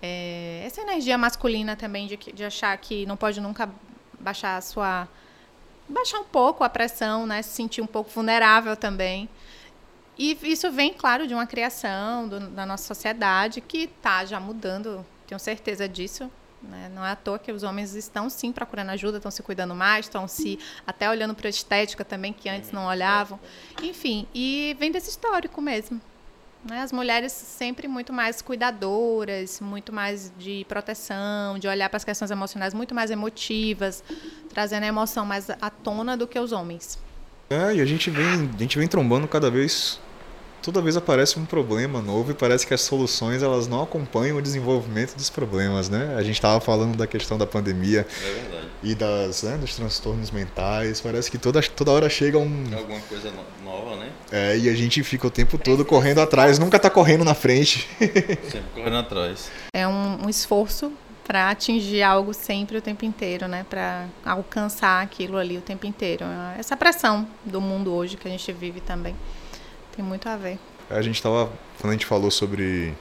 É, essa energia masculina também de, de achar que não pode nunca baixar a sua baixar um pouco a pressão, né, se sentir um pouco vulnerável também. E isso vem, claro, de uma criação do, da nossa sociedade que está já mudando, tenho certeza disso. Né? Não é à toa que os homens estão sim procurando ajuda, estão se cuidando mais, estão se até olhando para a estética também, que antes não olhavam. Enfim, e vem desse histórico mesmo. Né? As mulheres sempre muito mais cuidadoras, muito mais de proteção, de olhar para as questões emocionais muito mais emotivas, trazendo a emoção mais à tona do que os homens. É, e a gente vem, a gente vem trombando cada vez toda vez aparece um problema novo e parece que as soluções elas não acompanham o desenvolvimento dos problemas, né? A gente estava falando da questão da pandemia é e das, né, dos transtornos mentais. Parece que toda, toda hora chega um alguma coisa nova, né? É, e a gente fica o tempo todo correndo atrás, nunca está correndo na frente. Sempre correndo atrás. É um, um esforço para atingir algo sempre o tempo inteiro, né? Para alcançar aquilo ali o tempo inteiro. Essa pressão do mundo hoje que a gente vive também. Tem muito a ver. A gente estava, quando a gente falou sobre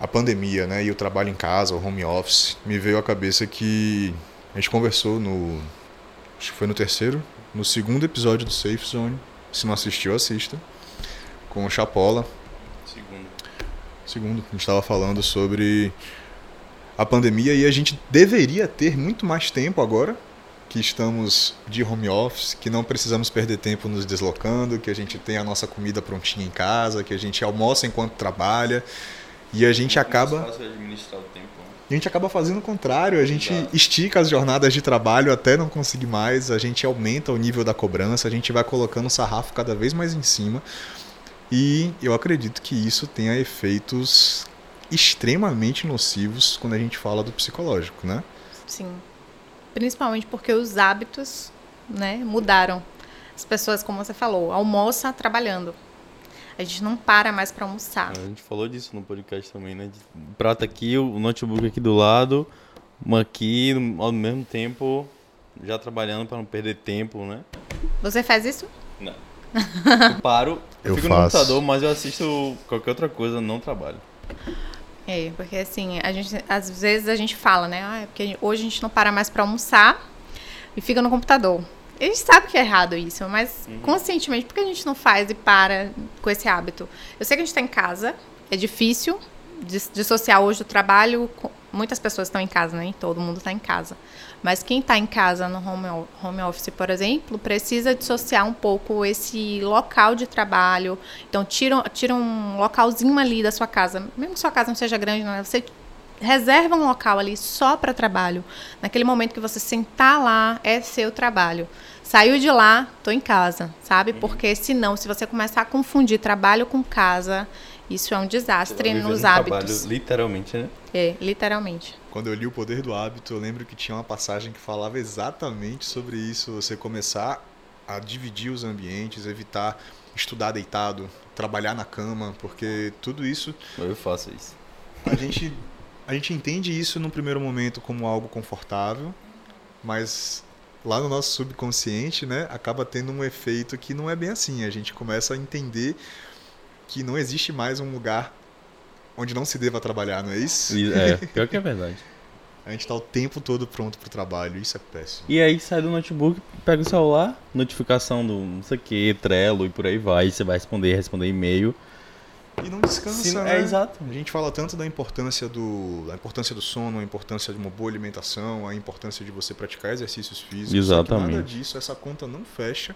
a pandemia, né, e o trabalho em casa, o home office, me veio à cabeça que a gente conversou no, acho que foi no terceiro, no segundo episódio do Safe Zone. Se não assistiu, assista. Com o Chapola. Segundo. Segundo, a gente estava falando sobre a pandemia e a gente deveria ter muito mais tempo agora que estamos de home office, que não precisamos perder tempo nos deslocando, que a gente tem a nossa comida prontinha em casa, que a gente almoça enquanto trabalha e a gente acaba administrar o tempo. Né? A gente acaba fazendo o contrário, a gente Exato. estica as jornadas de trabalho até não conseguir mais, a gente aumenta o nível da cobrança, a gente vai colocando o sarrafo cada vez mais em cima. E eu acredito que isso tenha efeitos extremamente nocivos quando a gente fala do psicológico, né? Sim principalmente porque os hábitos né, mudaram. As pessoas, como você falou, almoça trabalhando. A gente não para mais para almoçar. A gente falou disso no podcast também, né? O prato aqui, o notebook aqui do lado, uma aqui, ao mesmo tempo, já trabalhando para não perder tempo, né? Você faz isso? Não. Eu paro, eu fico faço. no computador, mas eu assisto qualquer outra coisa, não trabalho. É, porque assim, a gente, às vezes a gente fala, né? Ah, é porque hoje a gente não para mais para almoçar e fica no computador. A gente sabe que é errado isso, mas uhum. conscientemente, por que a gente não faz e para com esse hábito? Eu sei que a gente está em casa, é difícil dissociar hoje o trabalho. Muitas pessoas estão em casa, né? todo mundo está em casa. Mas quem está em casa no home, home office, por exemplo, precisa dissociar um pouco esse local de trabalho. Então, tira, tira um localzinho ali da sua casa, mesmo que sua casa não seja grande, não é? Você reserva um local ali só para trabalho. Naquele momento que você sentar lá, é seu trabalho. Saiu de lá, tô em casa, sabe? Uhum. Porque senão, se você começar a confundir trabalho com casa, isso é um desastre nos hábitos. Trabalho, literalmente, né? É, literalmente. Quando eu li O Poder do Hábito, eu lembro que tinha uma passagem que falava exatamente sobre isso. Você começar a dividir os ambientes, evitar estudar deitado, trabalhar na cama, porque tudo isso. Eu faço isso. A gente a gente entende isso no primeiro momento como algo confortável, mas lá no nosso subconsciente, né, acaba tendo um efeito que não é bem assim. A gente começa a entender que não existe mais um lugar onde não se deva trabalhar, não é isso? É, pior que é verdade. A gente está o tempo todo pronto para o trabalho, isso é péssimo. E aí sai do notebook, pega o celular, notificação do não sei o que, Trello e por aí vai, você vai responder, responder e-mail. E não descansa, Sim, né? É exato. A gente fala tanto da importância do, da importância do sono, a importância de uma boa alimentação, a importância de você praticar exercícios físicos. Exatamente. nada disso, essa conta não fecha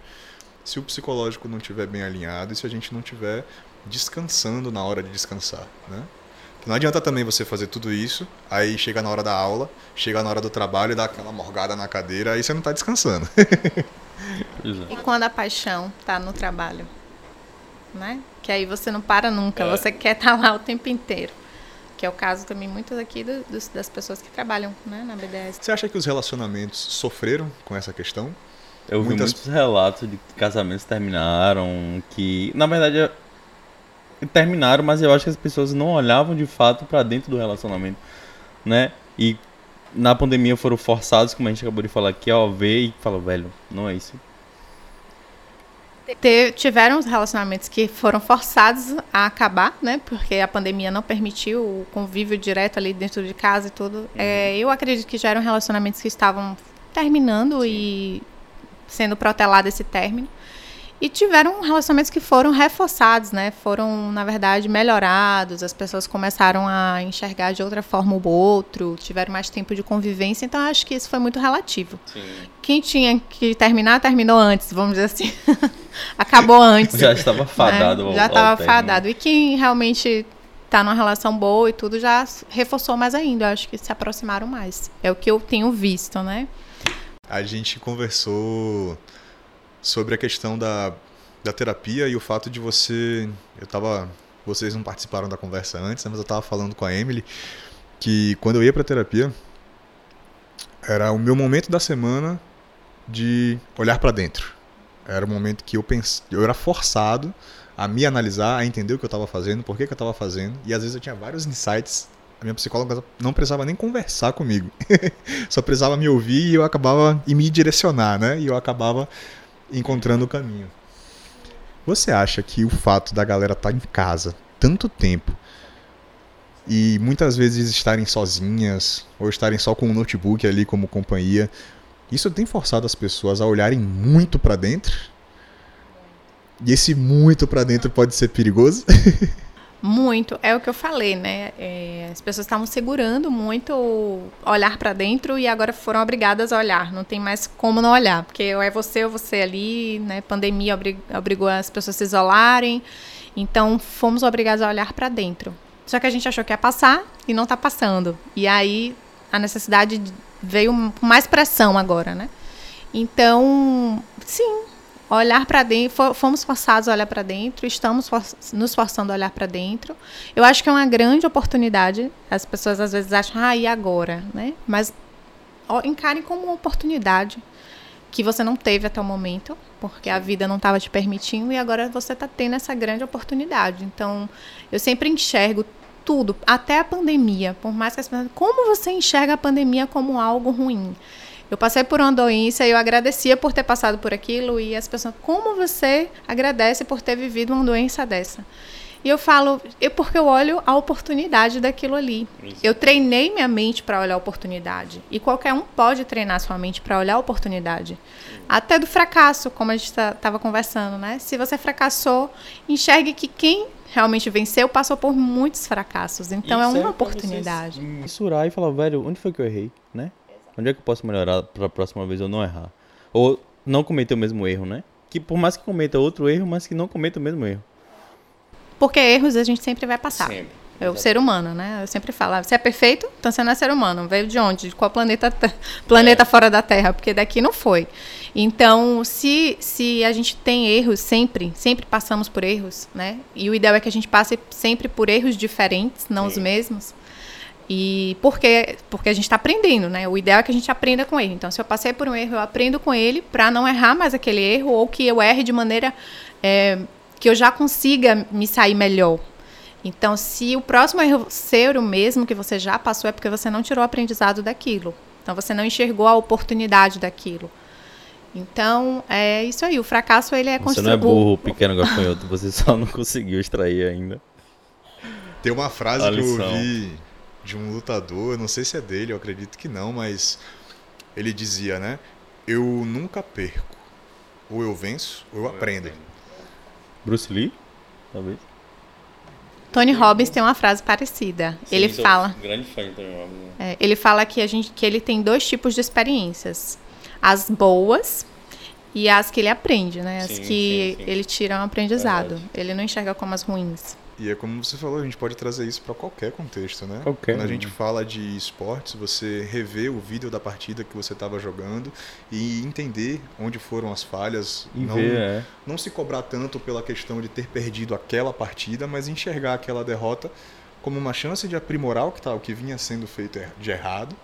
se o psicológico não estiver bem alinhado e se a gente não estiver descansando na hora de descansar, né? Não adianta também você fazer tudo isso, aí chega na hora da aula, chega na hora do trabalho e dá aquela morgada na cadeira, aí você não está descansando. e quando a paixão está no trabalho, né? Que aí você não para nunca, é. você quer estar tá lá o tempo inteiro. Que é o caso também muitas aqui do, do, das pessoas que trabalham né, na BDS. Você acha que os relacionamentos sofreram com essa questão? Eu vi Muitas... muitos relatos de que casamentos terminaram, que na verdade terminaram, mas eu acho que as pessoas não olhavam de fato para dentro do relacionamento, né? E na pandemia foram forçados, como a gente acabou de falar aqui, ó, ver e falar, velho, não é isso. tiveram os relacionamentos que foram forçados a acabar, né? Porque a pandemia não permitiu o convívio direto ali dentro de casa e tudo. Uhum. É, eu acredito que já eram relacionamentos que estavam terminando Sim. e sendo protelado esse término. E tiveram relacionamentos que foram reforçados, né? Foram, na verdade, melhorados. As pessoas começaram a enxergar de outra forma o outro, tiveram mais tempo de convivência. Então, acho que isso foi muito relativo. Sim. Quem tinha que terminar, terminou antes, vamos dizer assim. Acabou antes. Já estava fadado. Né? Já estava fadado. E quem realmente está numa relação boa e tudo, já reforçou mais ainda. Eu acho que se aproximaram mais. É o que eu tenho visto, né? A gente conversou sobre a questão da, da terapia e o fato de você. Eu tava. Vocês não participaram da conversa antes, né, mas eu estava falando com a Emily que quando eu ia para terapia era o meu momento da semana de olhar para dentro. Era o momento que eu pens... eu era forçado a me analisar, a entender o que eu estava fazendo, por que, que eu estava fazendo, e às vezes eu tinha vários insights. A minha psicóloga não precisava nem conversar comigo, só precisava me ouvir e eu acabava e me direcionar, né? E eu acabava encontrando o caminho. Você acha que o fato da galera estar tá em casa tanto tempo e muitas vezes estarem sozinhas ou estarem só com o notebook ali como companhia, isso tem forçado as pessoas a olharem muito para dentro? E esse muito para dentro pode ser perigoso? Muito, é o que eu falei, né? É, as pessoas estavam segurando muito olhar para dentro e agora foram obrigadas a olhar. Não tem mais como não olhar, porque ou é você ou você ali, né? Pandemia obrigou as pessoas a se isolarem, então fomos obrigados a olhar para dentro. Só que a gente achou que ia passar e não está passando. E aí a necessidade veio com mais pressão agora, né? Então, sim, olhar para dentro, fomos forçados a olhar para dentro, estamos for nos forçando a olhar para dentro. Eu acho que é uma grande oportunidade. As pessoas às vezes acham, ah, e agora? Né? Mas ó, encarem como uma oportunidade que você não teve até o momento, porque a vida não estava te permitindo e agora você está tendo essa grande oportunidade. Então, eu sempre enxergo tudo, até a pandemia, por mais que as pessoas. Como você enxerga a pandemia como algo ruim? Eu passei por uma doença e eu agradecia por ter passado por aquilo e as pessoas, como você agradece por ter vivido uma doença dessa? E eu falo, eu, porque eu olho a oportunidade daquilo ali. Isso. Eu treinei minha mente para olhar a oportunidade. E qualquer um pode treinar sua mente para olhar a oportunidade. Até do fracasso, como a gente estava tá, conversando, né? Se você fracassou, enxergue que quem realmente venceu passou por muitos fracassos. Então Isso é uma é oportunidade. Mensurar e falar, velho, onde foi que eu errei, né? Onde é que eu posso melhorar para a próxima vez eu não errar? Ou não cometer o mesmo erro, né? Que por mais que cometa outro erro, mas que não cometa o mesmo erro. Porque erros a gente sempre vai passar. Sempre. É o ser humano, né? Eu sempre falo, ah, você é perfeito, então você não é ser humano. Veio de onde? De qual planeta, planeta é. fora da Terra? Porque daqui não foi. Então, se, se a gente tem erros sempre, sempre passamos por erros, né? E o ideal é que a gente passe sempre por erros diferentes, não Sim. os mesmos. E porque, porque a gente está aprendendo, né? O ideal é que a gente aprenda com ele. Então, se eu passei por um erro, eu aprendo com ele para não errar mais aquele erro ou que eu erre de maneira é, que eu já consiga me sair melhor. Então, se o próximo erro ser o mesmo que você já passou, é porque você não tirou o aprendizado daquilo. Então, você não enxergou a oportunidade daquilo. Então, é isso aí. O fracasso, ele é Você construído. não é burro, pequeno gafanhoto, você só não conseguiu extrair ainda. Tem uma frase A que eu ouvi de um lutador, eu não sei se é dele, eu acredito que não, mas ele dizia, né? Eu nunca perco. Ou eu venço, ou eu aprendo. Bruce Lee? Talvez. Tony Robbins tem uma frase parecida. ele Sim, sou fala. Grande fã de Tony Robbins. né? É, ele fala que, a gente, que ele tem dois tipos de experiências. As boas e as que ele aprende, né? As Sim, que sim, sim. ele tira um aprendizado. Verdade. Ele não enxerga como as ruins. E é como você falou, a gente pode trazer isso para qualquer contexto, né? Qualquer Quando a gente fala de esportes, você rever o vídeo da partida que você estava jogando e entender onde foram as falhas, E não, ver, é. não se cobrar tanto pela questão de ter perdido aquela partida, mas enxergar aquela derrota como uma chance de aprimorar o que, tá, o que vinha sendo feito er- de errado,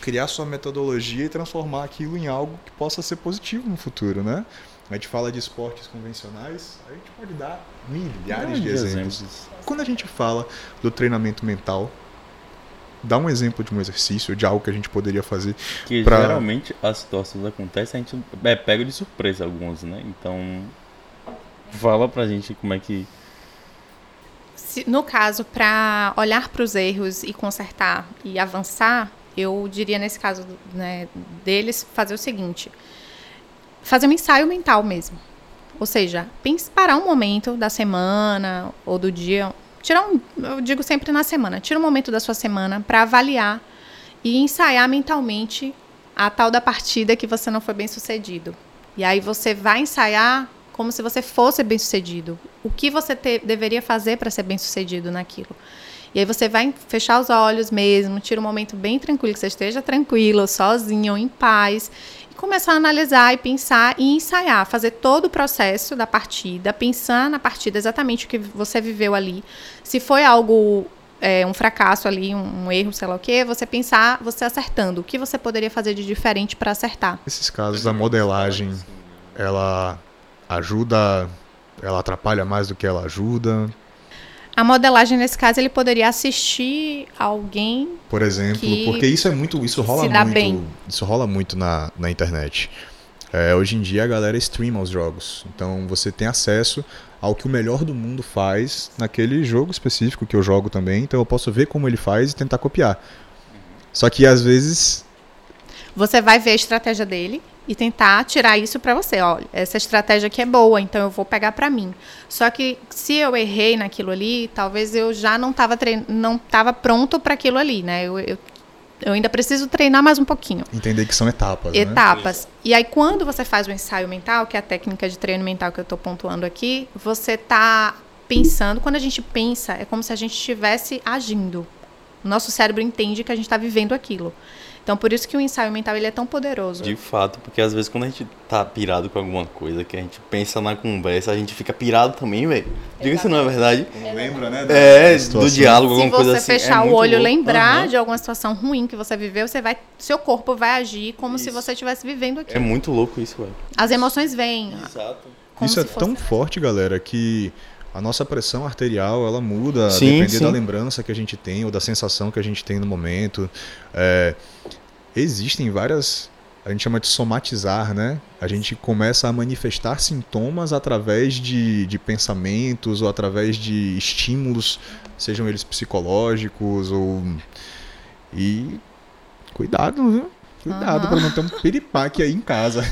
criar sua metodologia e transformar aquilo em algo que possa ser positivo no futuro, né? A gente fala de esportes convencionais, a gente pode dar milhares de Grandes exemplos. Quando a gente fala do treinamento mental, dá um exemplo de um exercício, de algo que a gente poderia fazer. Que Pra- geralmente as situações acontecem, a gente é pego de surpresa alguns, né? Então, fala pra gente como é que. Se- no caso, para olhar para os erros e consertar e avançar, eu diria nesse caso né, deles fazer o seguinte: fazer um ensaio mental mesmo. Ou seja, pense, parar um momento da semana ou do dia, tirar um, eu digo sempre na semana, tira um momento da sua semana para avaliar e ensaiar mentalmente a tal da partida que você não foi bem sucedido. E aí você vai ensaiar como se você fosse bem sucedido. O que você te- deveria fazer para ser bem sucedido naquilo. E aí você vai fechar os olhos mesmo, tira um momento bem tranquilo, que você esteja tranquilo, sozinho, em paz, começar a analisar e pensar e ensaiar, fazer todo o processo da partida, pensar na partida exatamente o que você viveu ali. Se foi algo, é, um fracasso ali, um, um erro, sei lá o quê, você pensar, você acertando, o que você poderia fazer de diferente para acertar. Nesses casos, a modelagem, ela ajuda, ela atrapalha mais do que ela ajuda. A modelagem, nesse caso, ele poderia assistir alguém Por exemplo, Que porque isso é muito, isso rola muito, bem. isso rola muito na, na internet. É, hoje em dia a galera streama os jogos, então você tem acesso ao que o melhor do mundo faz naquele jogo específico que eu jogo também, então eu posso ver como ele faz e tentar copiar. Só que às vezes Você vai ver a estratégia dele e tentar tirar isso para você. Olha, essa estratégia aqui é boa, então eu vou pegar para mim. Só que se eu errei naquilo ali, talvez eu já não estava trein... não tava pronto para aquilo ali, né? Eu, eu, eu ainda preciso treinar mais um pouquinho. entender que são etapas, né? Etapas. E aí, quando você faz o ensaio mental, que é a técnica de treino mental que eu estou pontuando aqui, você está pensando. Quando a gente pensa, é como se a gente estivesse agindo. O nosso cérebro entende que a gente está vivendo aquilo. Então, por isso que o ensaio mental ele é tão poderoso. De fato, porque às vezes quando a gente tá pirado com alguma coisa, que a gente pensa na conversa, a gente fica pirado também, velho. Diga se não é verdade. Não lembra, né? É, do diálogo, Se alguma coisa você assim. fechar é o olho e louco. lembrar Aham. de alguma situação ruim que você viveu, você vai, seu corpo vai agir como se Isso. você estivesse vivendo É aquilo. muito louco isso, velho. As emoções vêm. Exato. como Isso é se fosse- tão forte, galera, que a nossa pressão arterial ela muda Sim, dependendo sim. da lembrança que a gente tem ou da sensação que a gente tem no momento. É, existem várias. A gente chama de somatizar, né? A gente começa a manifestar sintomas através de, de pensamentos ou através de estímulos, sejam eles psicológicos ou. E. Cuidado, viu? Cuidado Aham. para não ter um piripaque aí em casa.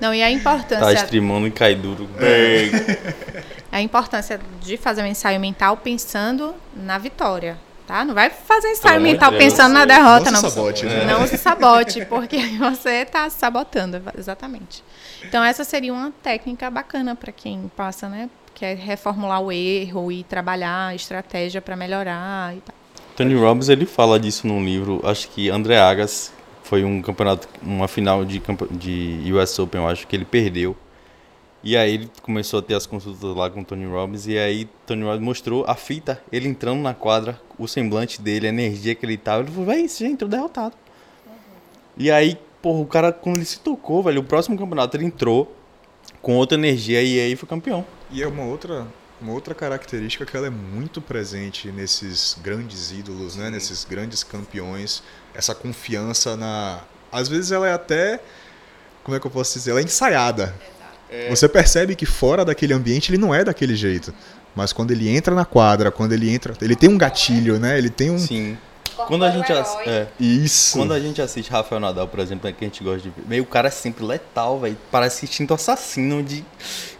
Não, e a Tá importância streamando e cai duro. É. A importância de fazer um ensaio mental pensando na vitória, tá? Não vai fazer ensaio Pelo mental de Deus, pensando na derrota, não não. se sabote, né? Não se sabote, porque você está sabotando, exatamente. Então essa seria uma técnica bacana para quem passa, né? Quer reformular o erro e trabalhar a estratégia para melhorar e tal. Tony Robbins ele fala disso num livro, acho que André Agas foi um campeonato, uma final de, de US Open, eu acho que ele perdeu. E aí ele começou a ter as consultas lá com o Tony Robbins e aí Tony Robbins mostrou a fita, ele entrando na quadra, o semblante dele, a energia que ele tava, ele falou, véi, você já entrou derrotado. E aí, porra, o cara quando ele se tocou, velho, o próximo campeonato ele entrou com outra energia e aí foi campeão. E é uma outra, uma outra característica que ela é muito presente nesses grandes ídolos, né? Nesses grandes campeões, essa confiança na, às vezes ela é até, como é que eu posso dizer, ela é ensaiada. É. Você percebe que fora daquele ambiente ele não é daquele jeito, mas quando ele entra na quadra, quando ele entra, ele tem um gatilho, né? Ele tem um Sim. Quando a gente é, Isso. Quando a gente assiste Rafael Nadal, por exemplo, é que a gente gosta de ver, meio o cara é sempre letal, velho. Parece instinto assassino de eu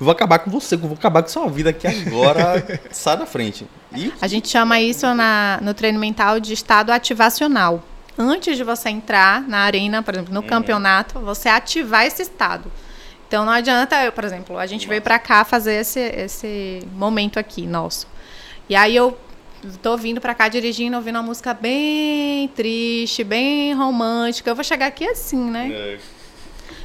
vou acabar com você, eu vou acabar com sua vida aqui agora. sai da frente. E... A gente chama isso na, no treino mental de estado ativacional. Antes de você entrar na arena, por exemplo, no uhum. campeonato, você ativar esse estado. Então não adianta, eu, por exemplo, a gente veio para cá fazer esse, esse momento aqui nosso. E aí eu tô vindo para cá dirigindo, ouvindo uma música bem triste, bem romântica. Eu vou chegar aqui assim, né? É.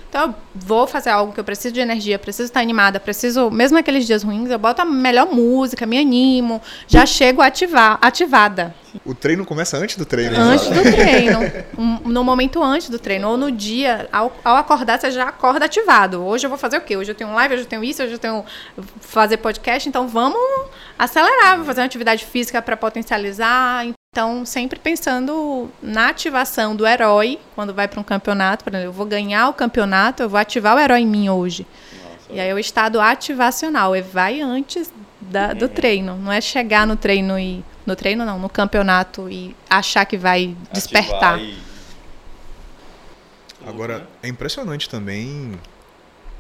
Então, eu vou fazer algo que eu preciso de energia, preciso estar animada, preciso, mesmo aqueles dias ruins, eu boto a melhor música, me animo, já chego ativar, ativada. O treino começa antes do treino. Antes do treino. Um, no momento antes do treino. Ou no dia, ao, ao, acordar, você já acorda ativado. Hoje eu vou fazer o quê? Hoje eu tenho live, hoje eu tenho isso, hoje eu tenho fazer podcast. Então vamos acelerar, vou fazer uma atividade física para potencializar. Então, sempre pensando na ativação do herói quando vai para um campeonato. Por exemplo, eu vou ganhar o campeonato, eu vou ativar o herói em mim hoje. Nossa. E aí é o estado ativacional, é vai antes da, do uhum. treino. Não é chegar no treino e. No treino não, no campeonato e achar que vai despertar. E... Agora, é impressionante também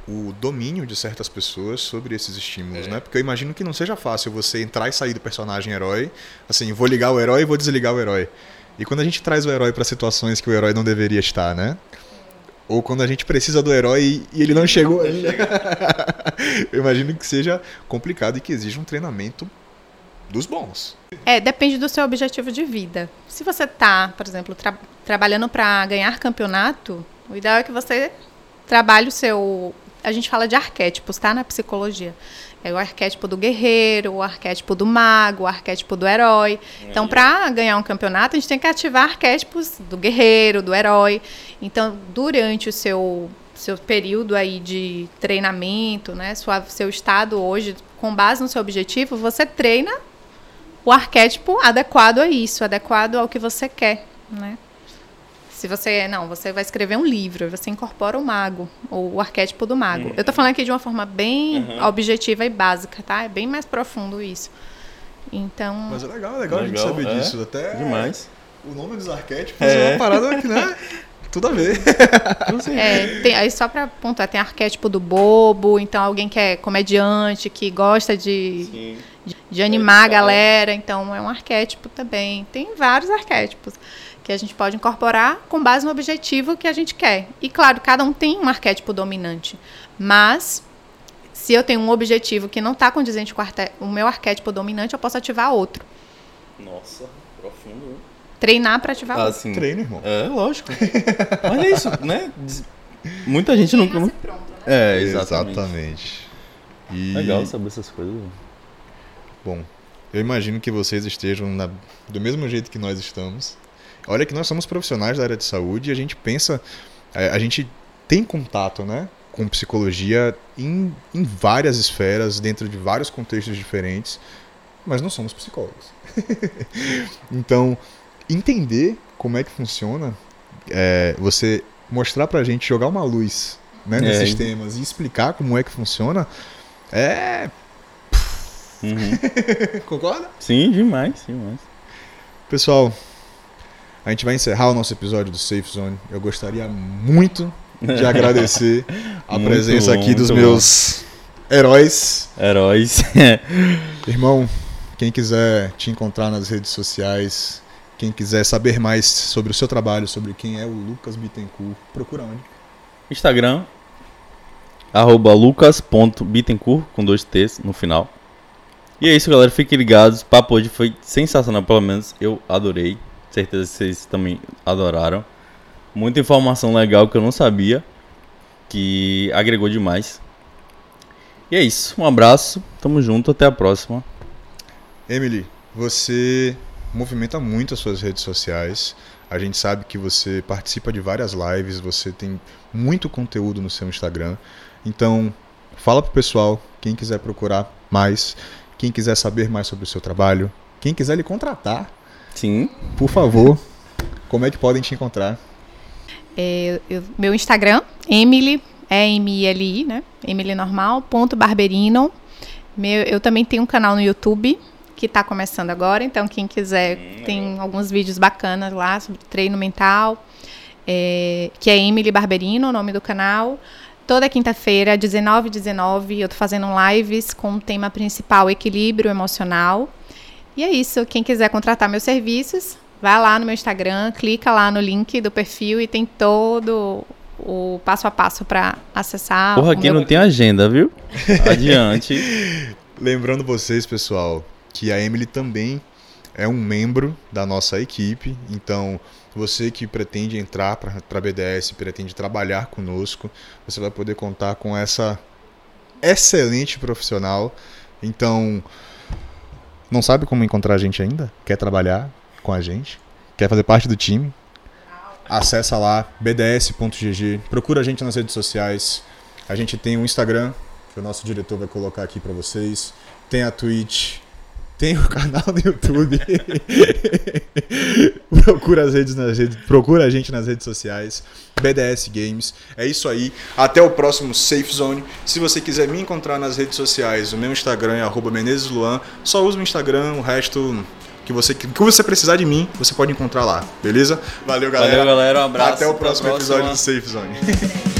o domínio de certas pessoas sobre esses estímulos, é. né? Porque eu imagino que não seja fácil você entrar e sair do personagem herói, assim, vou ligar o herói e vou desligar o herói. E quando a gente traz o herói para situações que o herói não deveria estar, né? Ou quando a gente precisa do herói e ele não chegou ainda. eu imagino que seja complicado e que exija um treinamento dos bons. É, depende do seu objetivo de vida. Se você tá, por exemplo, tra trabalhando para ganhar campeonato, o ideal é que você trabalhe o seu a gente fala de arquétipos, tá? Na psicologia. É o arquétipo do guerreiro, o arquétipo do mago, o arquétipo do herói. Então, para ganhar um campeonato, a gente tem que ativar arquétipos do guerreiro, do herói. Então, durante o seu seu período aí de treinamento, né, sua, seu estado hoje, com base no seu objetivo, você treina o arquétipo adequado a isso, adequado ao que você quer, né? Se você, não, você vai escrever um livro, você incorpora o mago, ou o arquétipo do mago. Uhum. Eu estou falando aqui de uma forma bem uhum. objetiva e básica, tá? É bem mais profundo isso. Então. Mas é legal, é legal, legal a gente saber é. disso. Até demais. O nome dos arquétipos é, é uma parada que, né? Tudo a ver. é, tem, aí só para pontuar, tem arquétipo do bobo, então alguém que é comediante, que gosta de, de, de, animar a galera, então é um arquétipo também. Tem vários arquétipos que a gente pode incorporar com base no objetivo que a gente quer. E claro, cada um tem um arquétipo dominante, mas se eu tenho um objetivo que não está condizente com o meu arquétipo dominante, eu posso ativar outro. Nossa, profundo. Treinar para ativar ah, outro. Sim. Treino, irmão. É, lógico. Mas é isso, né? Muita gente não. Pronto, né? É, exatamente. exatamente. E... Legal saber essas coisas. Bom, eu imagino que vocês estejam na... do mesmo jeito que nós estamos. Olha que nós somos profissionais da área de saúde e a gente pensa, é, a gente tem contato, né? Com psicologia em, em várias esferas, dentro de vários contextos diferentes, mas não somos psicólogos. então, entender como é que funciona, é, você mostrar pra gente, jogar uma luz né, nesses é. temas e explicar como é que funciona, é. Uhum. Concorda? Sim, demais, demais. Pessoal, a gente vai encerrar o nosso episódio do Safe Zone. Eu gostaria muito de agradecer a presença bom, aqui dos meus bom. heróis. Heróis. Irmão, quem quiser te encontrar nas redes sociais, quem quiser saber mais sobre o seu trabalho, sobre quem é o Lucas Bittencourt, procura onde? Instagram, arroba lucas.bittencourt, com dois T's no final. E é isso, galera. Fiquem ligados. O papo hoje foi sensacional, pelo menos eu adorei. Certeza que vocês também adoraram. Muita informação legal que eu não sabia. Que agregou demais. E é isso. Um abraço. Tamo junto. Até a próxima. Emily, você movimenta muito as suas redes sociais. A gente sabe que você participa de várias lives, você tem muito conteúdo no seu Instagram. Então, fala pro pessoal, quem quiser procurar mais, quem quiser saber mais sobre o seu trabalho, quem quiser lhe contratar, Sim. por favor, como é que podem te encontrar? É, eu- meu Instagram, Emily, E-M-I-L-I, né? Emily normal, ponto barberino. Meu, eu também tenho um canal no YouTube que está começando agora, então quem quiser tem alguns vídeos bacanas lá sobre treino mental, é, que é Emily Barberino, o nome do canal. Toda quinta-feira, 19 19 eu tô fazendo lives com o tema principal equilíbrio emocional. E é isso, quem quiser contratar meus serviços, vai lá no meu Instagram, clica lá no link do perfil e tem todo o passo a passo para acessar. Porra, meu- não tem agenda, viu? Adiante. Lembrando vocês, pessoal, que a Emily também é um membro da nossa equipe. Então, você que pretende entrar para a BDS, pretende trabalhar conosco, você vai poder contar com essa excelente profissional. Então, não sabe como encontrar a gente ainda? Quer trabalhar com a gente? Quer fazer parte do time? Acessa lá bds.gg, procura a gente nas redes sociais. A gente tem um Instagram, que o nosso diretor vai colocar aqui pra vocês. Tem a Twitch, tem o canal no YouTube. procura as redes nas redes, procura a gente nas redes sociais. BDS Games. É isso aí. Até o próximo Safe Zone. Se você quiser me encontrar nas redes sociais, o meu Instagram é arroba @menezesluan. Só usa o Instagram, o resto que você que você precisar de mim, você pode encontrar lá, beleza? Valeu, galera. Valeu, galera. Um abraço. Até o a próximo episódio do Safe Zone.